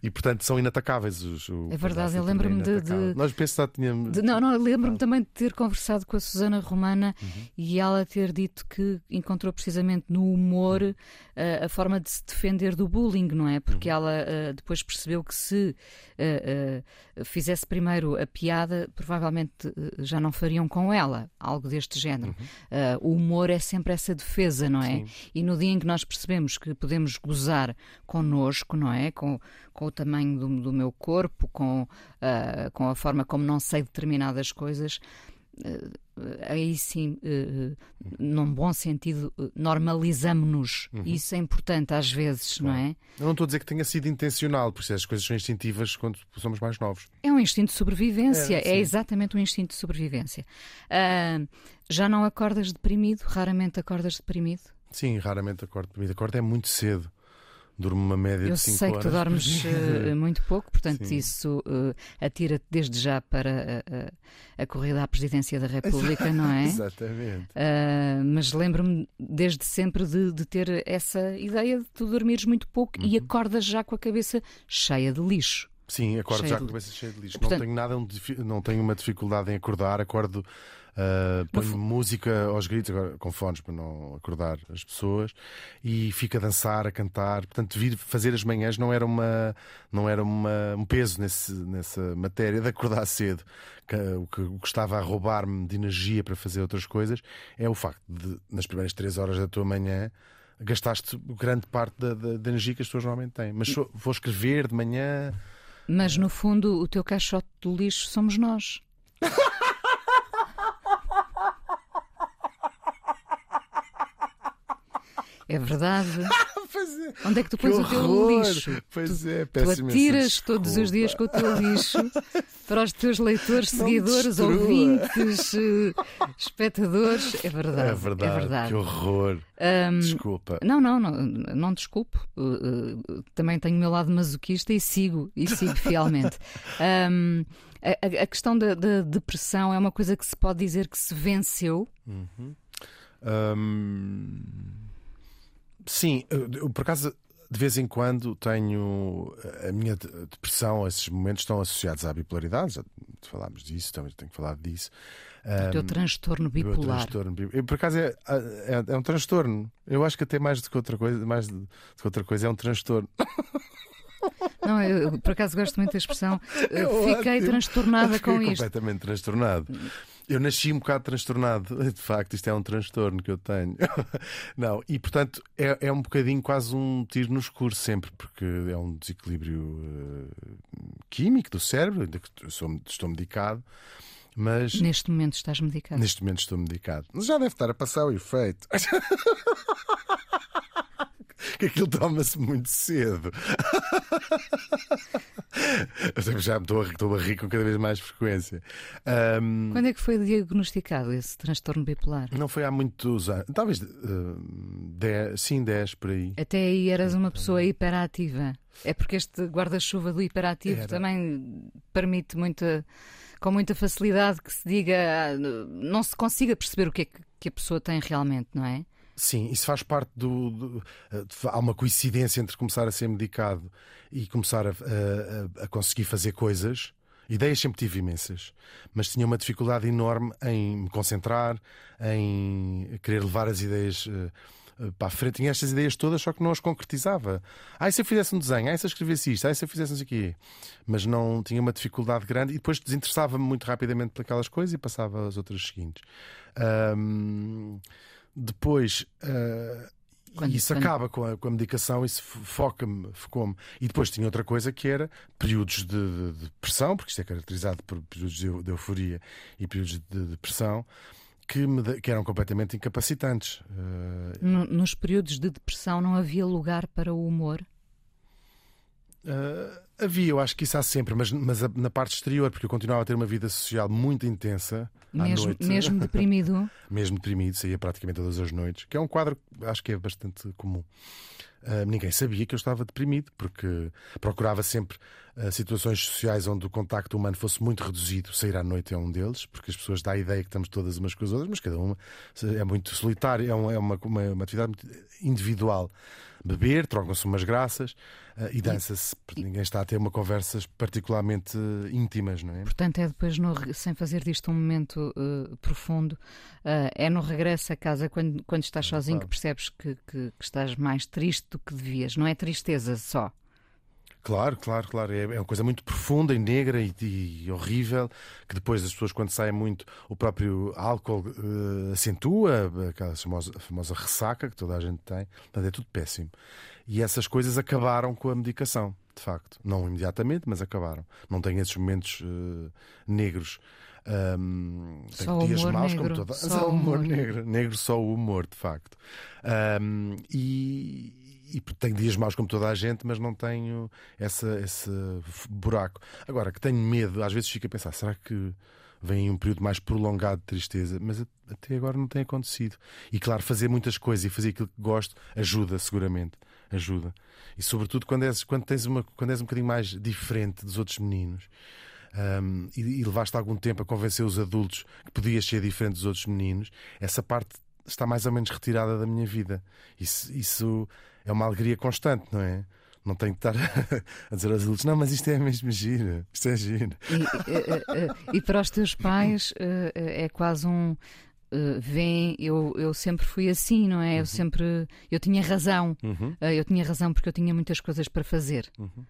e portanto são inatacáveis os. O é verdade, eu lembro-me de, de, Nós pensamos tínhamos. De, não, não, lembro-me também de ter conversado com a Susana Romana uhum. e ela ter dito que encontrou precisamente no humor uh, a forma de se defender do bullying, não é? Porque uhum. ela uh, depois percebeu que se uh, fizesse primeiro a piada, provavelmente já não fariam com ela algo deste género. Uhum. o humor é sempre essa defesa, não é? Sim. E no dia em que nós percebemos que podemos gozar connosco, não é? Com, com o tamanho do, do meu corpo, com, uh, com a forma como não sei determinadas coisas. Uh, aí sim, uh, num bom sentido, normalizamos-nos. Uhum. Isso é importante às vezes, claro. não é? Eu não estou a dizer que tenha sido intencional, porque as coisas são instintivas quando somos mais novos. É um instinto de sobrevivência, é, é exatamente um instinto de sobrevivência. Uh, já não acordas deprimido? Raramente acordas deprimido? Sim, raramente acordo deprimido. Acordo é muito cedo durmo uma média Eu de 5 horas. Eu sei que tu dormes uh, muito pouco, portanto, Sim. isso uh, atira-te desde já para a, a, corrida à presidência da República, não é? Exatamente. Uh, mas lembro-me desde sempre de, de, ter essa ideia de tu dormires muito pouco uhum. e acordas já com a cabeça cheia de lixo. Sim, acordo já com a cabeça cheia de lixo. Portanto, não tenho nada, não tenho uma dificuldade em acordar, acordo Uh, ponho música aos gritos, agora com fones para não acordar as pessoas, e fico a dançar, a cantar. Portanto, vir fazer as manhãs não era, uma, não era uma, um peso nesse, nessa matéria de acordar cedo. Que, o, que, o que estava a roubar-me de energia para fazer outras coisas é o facto de, nas primeiras três horas da tua manhã, gastaste grande parte da, da, da energia que as pessoas normalmente têm. Mas sou, vou escrever de manhã. Mas no fundo, o teu caixote do lixo somos nós. É verdade. É. Onde é que tu pões o teu lixo? Pois tu, é, tu atiras todos os dias com o teu lixo para os teus leitores, Não seguidores, ouvintes, eh, espectadores. É verdade. É verdade. É verdade. Que horror. Um, Desculpa. Não, não, não, não desculpo. Uh, uh, também tenho o meu lado masoquista e sigo, e sigo fielmente. Um, a, a, questão da, da, depressão é uma coisa que se pode dizer que se venceu. Uhum. Um... Sim, eu, por acaso de vez em quando tenho a minha depressão, esses momentos estão associados à bipolaridade, já falámos disso, também tenho falado disso. O teu transtorno bipolar. Transtorno, por acaso é, é, é, um transtorno. Eu acho que até mais do que outra coisa, mais do que outra coisa, é um transtorno. Não, eu por acaso gosto muito da expressão. Fiquei transtornada com Fiquei isto. completamente transtornado. Eu nasci um bocado transtornado. De facto, isto é um transtorno que eu tenho. Não, e portanto é, é um bocadinho quase um tiro no escuro sempre, porque é um desequilíbrio uh, químico do cérebro. Ainda que sou, estou medicado. Mas neste momento estás medicado. Neste momento estou medicado. Mas já deve estar a passar o efeito. que aquilo toma-se muito cedo. Eu já estou a, estou a rir com cada vez mais frequência. Um, Quando é que foi diagnosticado esse transtorno bipolar? Não foi há muitos anos. Talvez uh, dez, sim, 10 por aí. Até aí eras uma pessoa hiperativa. É porque este guarda-chuva do hiperativo Era. também permite muita, com muita facilidade que se diga, não se consiga perceber o que é que a pessoa tem realmente, não é? Sim, isso faz parte do, do, Há uma coincidência entre começar a ser medicado e começar a, a, a, conseguir fazer coisas. Ideias sempre tive imensas, mas tinha uma dificuldade enorme em me concentrar, em querer levar as ideias uh, para a frente. Tinha estas ideias todas, só que não as concretizava. Ah, e se eu fizesse um desenho? Ah, e se eu escrevesse isto? Ah, e se eu fizesse não sei o quê? Mas não tinha uma dificuldade grande e depois desinteressava-me muito rapidamente por aquelas coisas e passava às outras seguintes. Um, depois. Uh, quando, isso quando... acaba com a, com a medicação, isso foca-me, focou-me. E depois tinha outra coisa que era períodos de, de, de pressão, porque isto é caracterizado por períodos de, de euforia e períodos de depressão. Que, me, que, eram completamente incapacitantes. No, nos períodos de depressão não havia lugar para o humor? Uh, havia, eu acho que isso há sempre, mas, mas na parte exterior, porque eu continuava a ter uma vida social muito intensa. Mesmo, mesmo deprimido? mesmo deprimido, saía praticamente todas as noites, que é um quadro acho que é bastante comum. Uh, ninguém sabia que eu estava deprimido, porque procurava sempre uh, situações sociais onde o contacto humano fosse muito reduzido. Sair à noite é um deles, porque as pessoas dão a ideia que estamos todas umas com as outras, mas cada uma é muito solitária, é, é uma, uma, uma atividade muito individual beber, trocam-se umas graças uh, e dança-se. Ninguém está a ter uma conversas particularmente uh, íntimas, não é? Portanto, é depois, no, sem fazer disto um momento uh, profundo, é no regresso a casa, quando, quando estás é, sozinho, claro. que percebes que, que, que estás mais triste do que devias. Não é tristeza só. Claro, claro, claro. É, é uma coisa muito profunda e negra e, e, horrível, que depois as pessoas, quando saem muito, o próprio álcool uh, acentua, aquela famosa, famosa, ressaca que toda a gente tem. Portanto, é tudo péssimo. E essas coisas acabaram com a medicação, de facto. Não imediatamente, mas acabaram. Não tenho esses momentos uh, negros. Um, só dias maus negro. como toda. Só o humor, humor negro. Negro só o humor, de facto. Um, e e tenho dias maus como toda a gente, mas não tenho essa, esse buraco. Agora, que tenho medo, às vezes fico a pensar, será que vem um período mais prolongado de tristeza? Mas até agora não tem acontecido. E claro, fazer muitas coisas e fazer aquilo que gosto ajuda, seguramente. Ajuda. E sobretudo quando és, quando tens uma, quando és um bocadinho mais diferente dos outros meninos. Um, e, e levaste algum tempo a convencer os adultos que podias ser diferente dos outros meninos, essa parte está mais ou menos retirada da minha vida. Isso, isso é uma alegria constante, não é? Não tenho que estar a dizer aos adultos, não, mas isto é mesmo giro, isto é giro. E, e, e para os teus pais eh, eh, é quase um. Uh, vem, eu, eu sempre fui assim, não é? Eu uhum. sempre. Eu tinha razão. Uhum. Uh, eu tinha razão porque eu tinha muitas coisas para fazer. Uhum.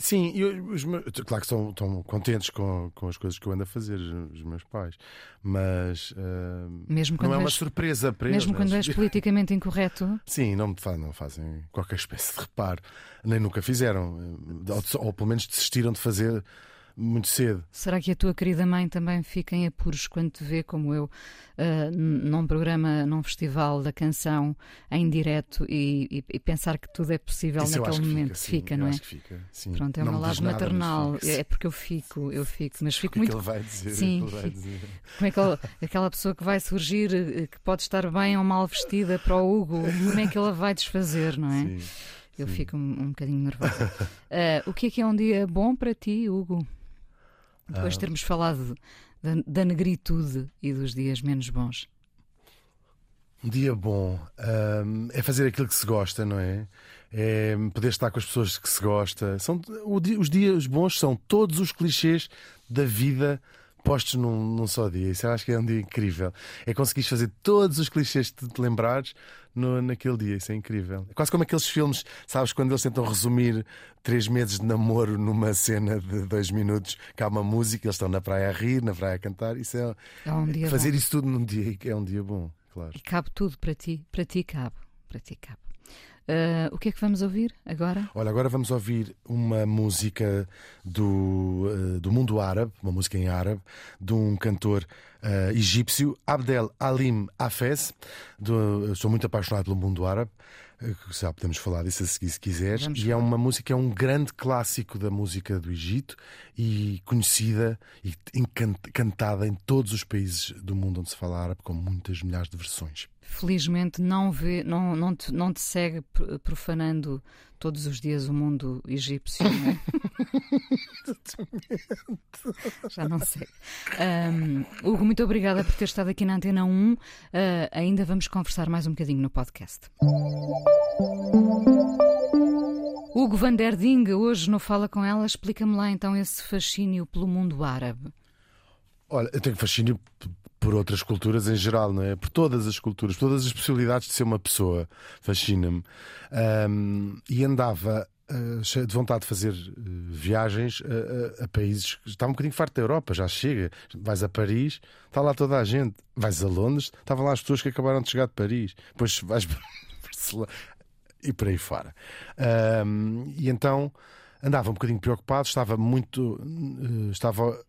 Sim, eu, os meus, claro que estão, estão contentes com, com as coisas que eu ando a fazer, os meus pais, mas uh, mesmo não é uma surpresa para mesmo eles. Mesmo quando és politicamente incorreto? Sim, não, não fazem qualquer espécie de reparo, nem nunca fizeram, ou, ou pelo menos desistiram de fazer muito cedo. Será que a tua querida mãe também fica em apuros quando te vê, como eu, uh, num programa, num festival da canção em direto e, e, e pensar que tudo é possível Isso naquele momento? Fica, sim, fica não é? Fica, Pronto, é uma lado maternal. Fica, é porque eu fico, eu fico, mas fico o muito. Que ele vai dizer, sim, vai dizer. como é que ele, aquela pessoa que vai surgir, eh, que pode estar bem ou mal vestida para o Hugo, como é que ela vai desfazer, não é? Sim. Eu Sim. fico um, um bocadinho nervosa. Uh, o que é que é um dia bom para ti, Hugo? Depois de termos falado da, da, negritude e dos dias menos bons. Um dia bom um, é fazer aquilo que se gosta, não é? é poder estar com as pessoas que se gosta. São, os dias bons são todos os clichês da vida postos num, num só dia. Isso eu acho que é um dia incrível. É conseguir fazer todos os clichês que te lembrares no, naquele dia. Isso é incrível. É quase como aqueles filmes, sabes, quando eles tentam resumir três meses de namoro numa cena de dois minutos, que há uma música, eles estão na praia a rir, na praia a cantar. Isso é, é um fazer bom. isso tudo num dia é um dia bom, claro. E cabe tudo para ti, para ti cabe, para ti cabe. Uh, o que é que vamos ouvir agora? Olha, agora vamos ouvir uma música do, uh, do mundo árabe, uma música em árabe, de um cantor uh, egípcio, Abdel Alim Hafez. Do, sou muito apaixonado pelo mundo árabe. Já podemos falar disso a seguir se quiseres. Vamos e é uma música, é um grande clássico da música do Egito e conhecida e cantada em todos os países do mundo onde se fala árabe, com muitas milhares de versões. Felizmente não, vê, não, não, te, não te segue profanando todos os dias o mundo egípcio, não é? Já não sei. Um, Hugo, muito obrigada por ter estado aqui na Antena 1. Uh, ainda vamos conversar mais um bocadinho no podcast. Hugo van der Ding, hoje no Fala Com Ela, explica-me lá então esse fascínio pelo mundo árabe. Olha, eu tenho fascínio por outras culturas em geral, não é? Por todas as culturas, todas as possibilidades de ser uma pessoa. Fascina-me. Um, e andava uh, de vontade de fazer uh, viagens a, a, a, países que estavam um bocadinho farto da Europa, já chega. Vais a Paris, está lá toda a gente. Vais a Londres, estavam lá as pessoas que acabaram de chegar de Paris. Depois vais para Barcelona e por aí fora. Um, e então andava um bocadinho preocupado, estava muito. Uh, estava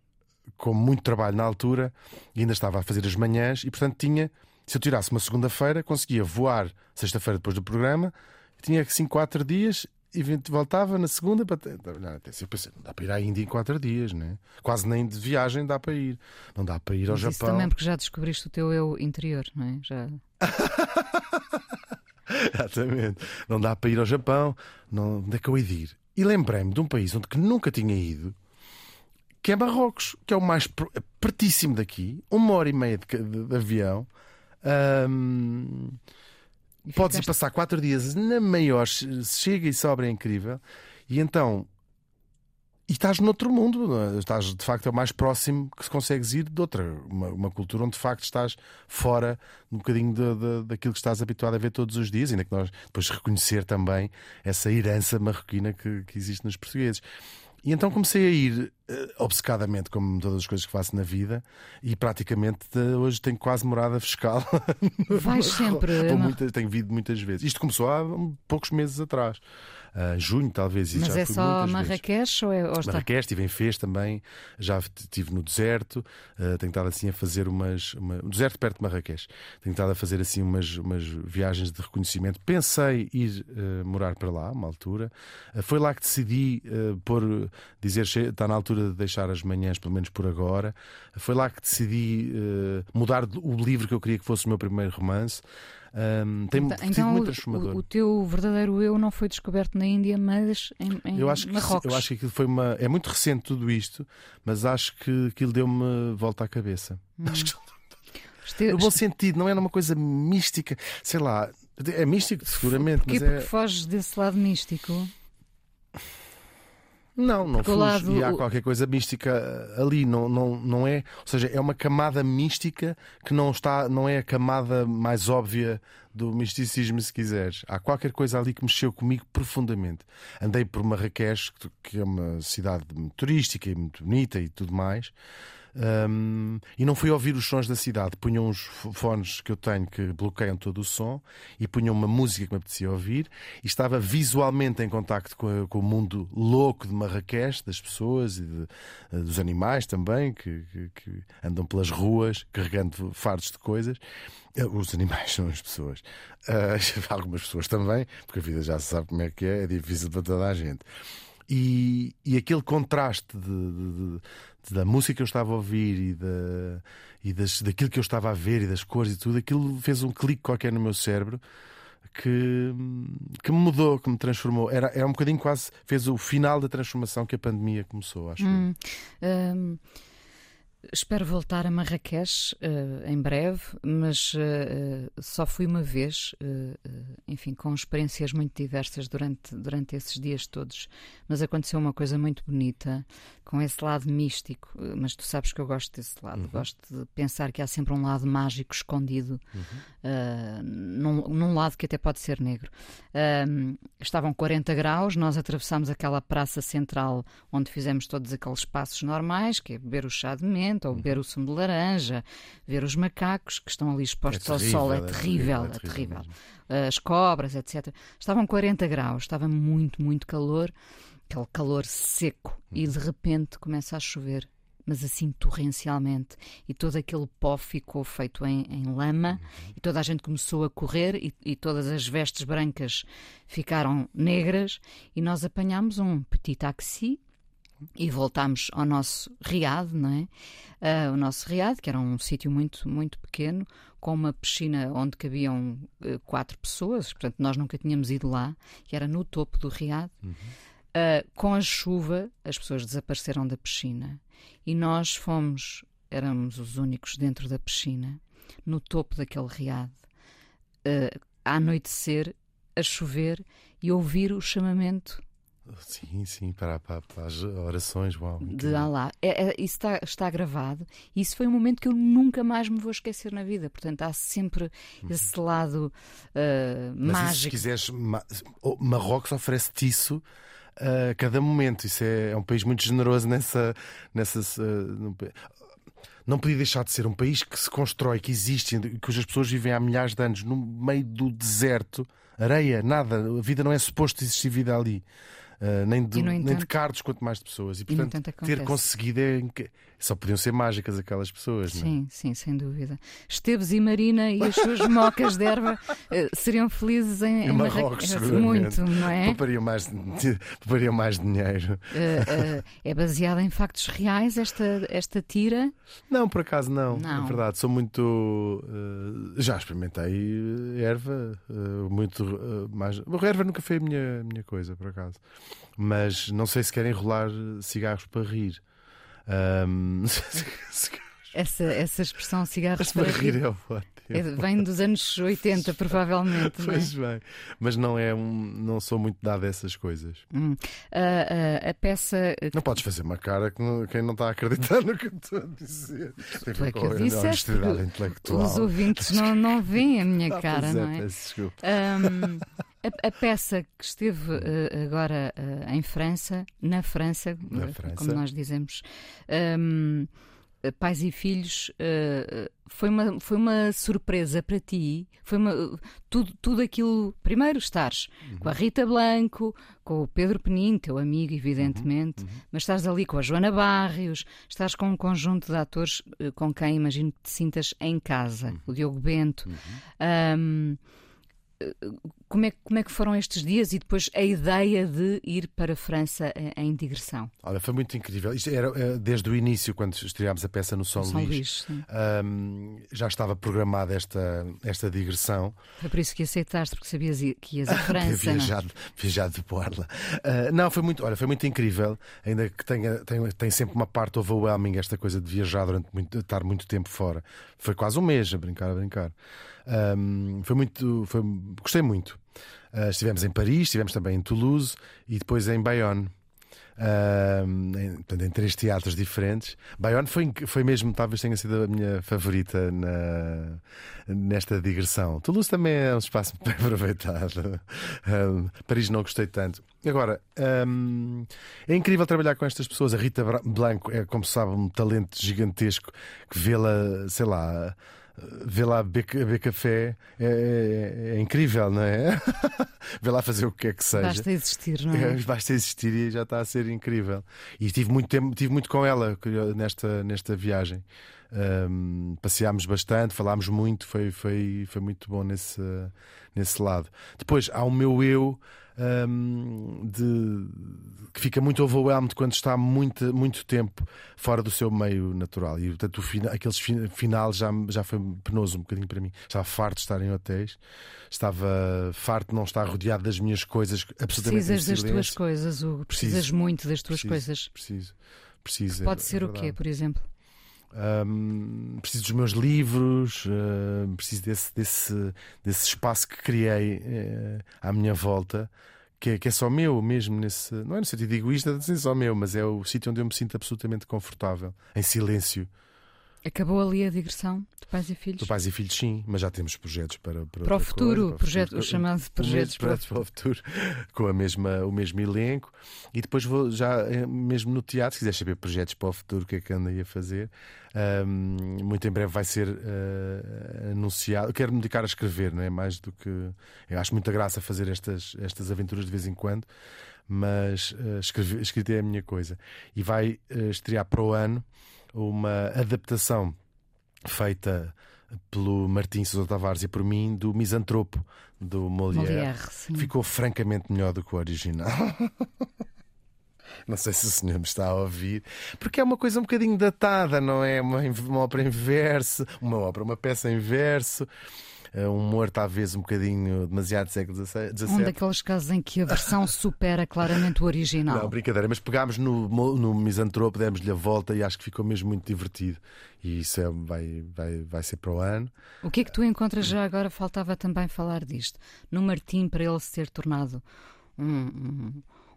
com muito trabalho na altura e ainda estava a fazer as manhãs e, portanto, tinha. Se eu tirasse uma segunda-feira, conseguia voar sexta-feira depois do programa, tinha assim quatro dias e voltava na segunda para. Até eu pensei, não dá para ir à Índia em quatro dias, né? Quase nem de viagem dá para ir. Não dá para ir ao Mas Japão. Isso também porque já descobriste o teu eu interior, não é? Já. Exatamente. Não dá para ir ao Japão. Não... Onde é que eu hei de ir? E lembrei-me de um país onde que nunca tinha ido que é Marrocos, que é o mais pertíssimo daqui, uma hora e meia de, de, de avião. Um, podes ir passar quatro dias na maior, chega e sobra é incrível. E então, e estás noutro mundo, é? estás de facto é o mais próximo que se consegues ir de outra, uma, uma cultura onde de facto estás fora um bocadinho de, de, daquilo que estás habituado a ver todos os dias, ainda que nós depois reconhecer também essa herança marroquina que, que existe nos portugueses. E então comecei a ir uh, obcecadamente, como todas as coisas que faço na vida, e praticamente uh, hoje tenho quase morada fiscal. Vais sempre. Muita, tenho vindo muitas vezes. Isto começou há poucos meses atrás uh, junho, talvez. Mas já é só Marrakech ou é ou está... Marrakech, estive em Fez também, já estive no deserto, uh, tenho estado assim a fazer umas. Uma... Um deserto perto de Marrakech. Tenho estado a fazer assim umas, umas viagens de reconhecimento. Pensei ir uh, morar para lá, uma altura. Uh, foi lá que decidi pôr, dizer está na altura de deixar as manhãs, pelo menos por agora. Foi lá que decidi mudar o livro que eu queria que fosse o meu primeiro romance. Um, tem então, sido muito então, transformador. O, o, teu verdadeiro eu não foi descoberto na Índia, mas em, em eu acho que, Marrocos. Eu acho que aquilo foi uma. É muito recente tudo isto, mas acho que aquilo deu-me volta à cabeça. Hum. Acho que... No bom sentido, não era uma coisa mística, sei lá. É místico, seguramente, Porquê? mas é. Porque foges desse lado místico. Não, não fujo. Lado... E há qualquer coisa mística ali, não, não, não é. Ou seja, é uma camada mística que não está, não é a camada mais óbvia do misticismo, se quiseres. Há qualquer coisa ali que mexeu comigo profundamente. Andei por Marrakech, que é uma cidade turística e muito bonita e tudo mais. Um, e não fui ouvir os sons da cidade. Punham uns fones que eu tenho que bloqueiam todo o som e punham uma música que me apetecia ouvir. E estava visualmente em contacto com, com o mundo louco de Marrakech, das pessoas e de, eh, dos animais também, que, que, que, andam pelas ruas carregando fardos de coisas. Eh, os animais são as pessoas. Uh, algumas pessoas também, porque a vida já se sabe como é que é, é difícil para toda a gente. E, e aquele contraste de, de, de, da música que eu estava a ouvir e, da, e das, daquilo que eu estava a ver e das cores e tudo, aquilo fez um clique qualquer no meu cérebro que, que me mudou, que me transformou. Era, era um bocadinho quase, fez o final da transformação que a pandemia começou, acho. Hum, hum, Espero voltar a Marrakech uh, em breve, mas uh, só fui uma vez, uh, enfim, com experiências muito diversas durante, durante esses dias todos. Mas aconteceu uma coisa muito bonita, com esse lado místico. Mas tu sabes que eu gosto desse lado, uhum. gosto de pensar que há sempre um lado mágico escondido, uhum. num, num, lado que até pode ser negro. estavam 40 graus, nós atravessámos aquela praça central onde fizemos todos aqueles passos normais, que é beber o chá de menta ou beber o sumo de laranja, ver os macacos que estão ali expostos é terrível, ao sol, é, é terrível, é terrível. É terrível. As cobras, etc. Estavam 40 graus, estava muito, muito calor, aquele calor seco, e de repente começa a chover mas assim torrencialmente. E todo aquele pó ficou feito em, em lama, uhum. e toda a gente começou a correr, e, e, todas as vestes brancas ficaram negras, e nós apanhámos um petit taxi e voltámos ao nosso riad, não é? Uh, o nosso riad, que era um sítio muito, muito pequeno, com uma piscina onde cabiam uh, quatro pessoas, portanto nós nunca tínhamos ido lá, que era no topo do riad. Uhum. Uh, com a chuva, as pessoas desapareceram da piscina e nós fomos, éramos os únicos dentro da piscina, no topo daquele riad, a anoitecer, a chover e ouvir o chamamento Sim, sim, para, para, para as orações. Uau, de Allah. É, é, isso está, está gravado. E isso foi um momento que eu nunca mais me vou esquecer na vida. Portanto, há sempre uhum. esse lado uh, Mas mágico. se quiseres, Marrocos oferece-te isso a cada momento. Isso é, é, um país muito generoso nessa. nessa uh, não podia deixar de ser um país que se constrói, que existe, cujas pessoas vivem há milhares de anos no meio do deserto, areia, nada. A vida não é suposto existir vida ali. Uh, nem, de, entanto, nem de cardos, quanto mais de pessoas. E, portanto, e ter conseguido é. Só podiam ser mágicas aquelas pessoas, sim, não é? Sim, sem dúvida. Esteves e Marina e as suas mocas de erva uh, seriam felizes em, em, em Marrocos. Muito, não é? Poupariam mais, poupariam mais dinheiro. Uh, é baseada em factos reais esta, esta tira? Não, por acaso não. não. É verdade, sou muito. já experimentei erva, muito mais. A erva nunca foi a minha, minha coisa, por acaso mas não sei se querem enrolar cigarros para rir. Um... essa, essa expressão cigarros para, para rir, rir é ótimo. É, vem dos anos 80, provavelmente. Pois não é? bem, mas não é um, não sou muito dado a essas coisas. Hum. Uh, a peça. Não podes fazer uma cara que não, quem não está a acreditar no que eu estou a dizer. Tu é que disseste, intelectual. Os ouvintes não, não veem a minha ah, cara, não é? Desculpa. Um, a, a, peça que esteve uh, agora uh, em França, na França, na França, como nós dizemos, um, Pais e Filhos, foi, uma, foi uma surpresa para ti. Foi uma, tudo, tudo aquilo. Primeiro, estares uhum. com a Rita Blanco, com o Pedro Penin, teu amigo, evidentemente, uhum. Uhum. mas estás ali com a Joana Barrios, estás com um conjunto de atores com quem imagino que te sintas em casa, uhum. o Diogo Bento. Um, como é, como é que foram estes dias e depois a ideia de ir para a França em digressão? Olha, foi muito incrível. Isto era eh, desde o início, quando estreámos a peça no São, São Luís, Luís um, já estava programada esta, esta digressão. Foi por isso que aceitaste, porque sabias que ias à França. viajado, não? viajado de Borla. Uh, não, foi muito, olha, foi muito incrível, ainda que tenha, tem, tem sempre uma parte overwhelming esta coisa de viajar durante muito, estar muito tempo fora. Foi quase um mês a brincar, a brincar. Um, foi muito, foi, gostei muito. Uh, estivemos em Paris, estivemos também em Toulouse e depois em Bayonne. Uh, em, em, três teatros diferentes. Bayonne foi, foi mesmo, talvez tenha sido a minha favorita na, nesta digressão. Toulouse também é um espaço bem aproveitado. Paris não gostei tanto. Agora, um, é incrível trabalhar com estas pessoas. A Rita Blanco é, como se sabe, um talento gigantesco que vê-la, sei lá vê lá beber café é, é, é, incrível, não é? vê lá fazer o que é que seja. Basta existir, não é? Basta existir e já está a ser incrível. E tive muito tempo, tive muito com ela nesta, nesta viagem. Um, passeámos bastante, falámos muito, foi, foi, foi muito bom nesse, nesse lado. Depois há o meu eu um, de, que fica muito overwhelmed quando está muito, muito tempo fora do seu meio natural. E portanto, o final, aqueles final já, já foi penoso um bocadinho para mim. Estava farto de estar em hotéis, estava farto de não estar rodeado das minhas coisas absolutamente Precisas das tuas coisas, Hugo. Precisas preciso, muito das tuas preciso, coisas. Preciso. preciso Pode é, ser é o quê, por exemplo? Um, preciso dos meus livros, uh, preciso desse, desse, desse espaço que criei uh, à minha volta, que é, que é só meu mesmo. Nesse, não é no sentido egoísta ser só meu, mas é o sítio onde eu me sinto absolutamente confortável, em silêncio. Acabou ali a digressão de pais e filhos? De pais e filhos, sim, mas já temos projetos para, para, para o futuro, coisa, projeto, o chamado projetos para, para, o futuro, com a mesma, o mesmo elenco. E depois vou já, eh, mesmo no teatro, se quiser saber projetos para o futuro, o que é que ando aí a fazer, um, muito em breve vai ser uh, anunciado. Eu quero me dedicar a escrever, não é? Mais do que. Eu acho muita graça fazer estas, estas aventuras de vez em quando, mas uh, escrever, escrita é a minha coisa. E vai uh, estrear para o ano uma adaptação feita pelo Martim Sousa Tavares e por mim do Misantropo do Molière. Molière Ficou francamente melhor do que o original. Não sei se o senhor me está a ouvir, porque é uma coisa um bocadinho datada, não é? Uma, uma ópera em verso, uma ópera, uma peça em verso. Eh, um humor talvez um bocadinho demasiado século XVII. Um daqueles casos em que a versão supera claramente o original. Não, brincadeira, mas pegámos no, no Misantropo, demos-lhe a volta e acho que ficou mesmo muito divertido. E isso é, vai, vai, vai ser para o ano. O que é que tu encontras já agora? Faltava também falar disto. No Martim, para ele se ter tornado um, um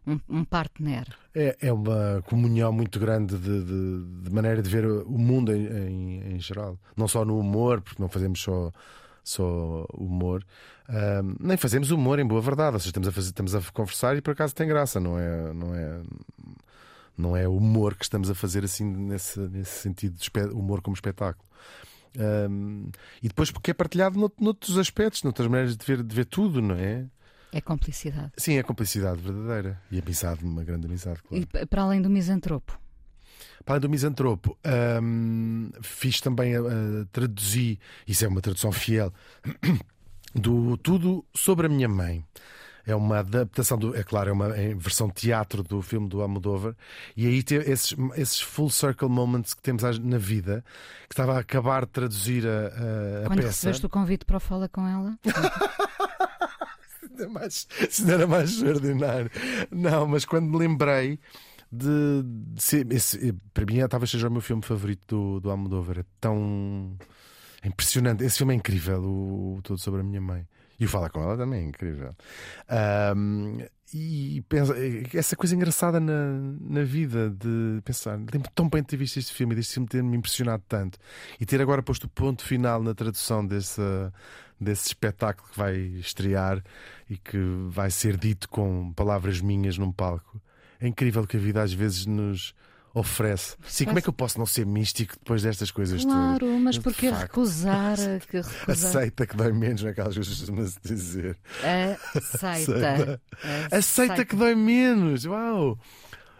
um, um partner. É, é uma comunhão muito grande de, de, de maneira de ver o mundo em, em, em, geral. Não só no humor, porque não fazemos só, só humor, um, nem fazemos humor em boa verdade. Ou seja, estamos a, fazer, estamos a conversar e por acaso tem graça, não é? Não é não é humor que estamos a fazer assim nesse, nesse sentido de humor como espetáculo. Um, e depois porque é partilhado noutros aspectos, noutras maneiras de ver, de ver tudo, não é? É cumplicidade. Sim, é cumplicidade verdadeira. E amizade, uma grande amizade, claro. E para além do misantropo? Para além do misantropo, hum, fiz também, uh, traduzi, isso é uma tradução fiel, do Tudo sobre a Minha Mãe. É uma adaptação, do, é claro, é uma é versão teatro do filme do Almodóvar. E aí tem esses, esses full circle moments que temos na vida, que estava a acabar de traduzir a, a, a Quando peça. Quando recebeste o convite para o Fala com ela? ainda mais, isso ainda era mais extraordinário. Não, mas quando me lembrei de, de ser, esse, para mim talvez seja o meu filme favorito do, do Almodóvar. É tão é impressionante. Esse filme é incrível, o, o Todo sobre a Minha Mãe. E o Fala com ela também é incrível. Um, e pensa, essa coisa engraçada na, na vida de pensar, lembro tão bem de ter visto este filme e deste filme ter-me impressionado tanto e ter agora posto o ponto final na tradução desse, desse espetáculo que vai estrear e que vai ser dito com palavras minhas num palco. É incrível que a vida às vezes nos oferece. Sim, como é que eu posso não ser místico depois destas coisas claro, todas? mas porque recusar, que recusar. Aceita que dói menos, não é que se dizer. Aceita. Aceita. Aceita. Aceita que dói menos. Uau!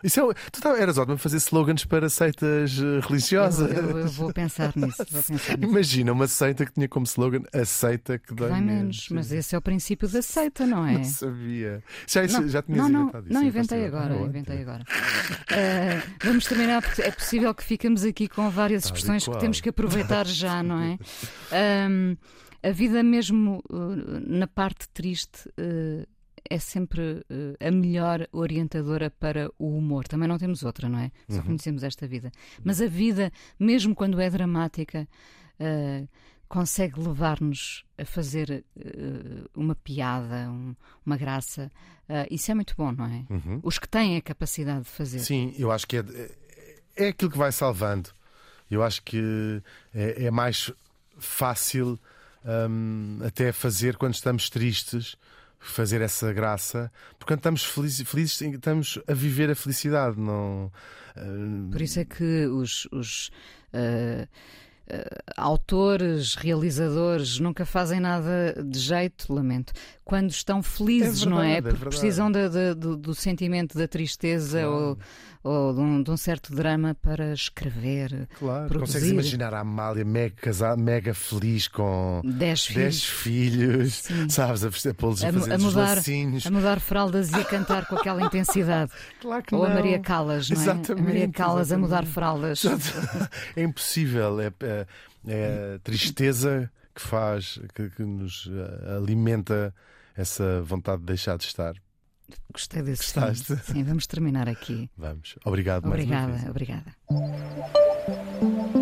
Isso é, tu tá, eras ótimo fazer slogans para seitas eh, religiosas. Eu, eu, eu vou, pensar nisso, vou pensar nisso. Imagina uma seita que tinha como slogan aceita que dói menos. menos. Mas esse é o princípio da seita, não é? Não sabia. Já, não, já tinhas não, inventado isso. Não, inventei agora. Inventei agora. Uh, vamos terminar porque é possível que ficamos aqui com várias expressões que temos que aproveitar já, não é? Um, a vida mesmo uh, na parte triste. Uh, é sempre uh, a melhor orientadora para o humor. Também não temos outra, não é? Só uhum. conhecemos esta vida. Mas a vida, mesmo quando é dramática, uh, consegue levar-nos a fazer uh, uma piada, um, uma graça. isso é muito bom, não é? Uhum. Os que têm a capacidade de fazer. Sim, eu acho que é, é aquilo que vai salvando. Eu acho que é, é mais fácil um, até fazer quando estamos tristes fazer essa graça, porque estamos felizes, felizes, estamos a viver a felicidade, não. Uh... Por isso é que os, os uh, uh, autores, realizadores nunca fazem nada de jeito, lamento. Quando estão felizes, é verdade, não é? é porque é precisam de, de, do, do, sentimento da tristeza claro. ou ou de um, de um certo drama para escrever. Claro, produzir. consegues imaginar a Amália mega, casada, mega feliz com 10 filhos, filhos Sim. sabes, a, pô-los a, a, fazer a mudar, a mudar fraldas e a cantar com aquela intensidade. Claro que ou não. a Maria Callas, não é? Exatamente, a Maria Callas exatamente. a mudar fraldas. É impossível, é, é, é tristeza que faz, que, que nos eh, alimenta essa vontade de deixar de estar. Gostei desse Gostaste? Sim, vamos terminar aqui. Vamos. Obrigado obrigada, mais uma vez. Obrigada, obrigada.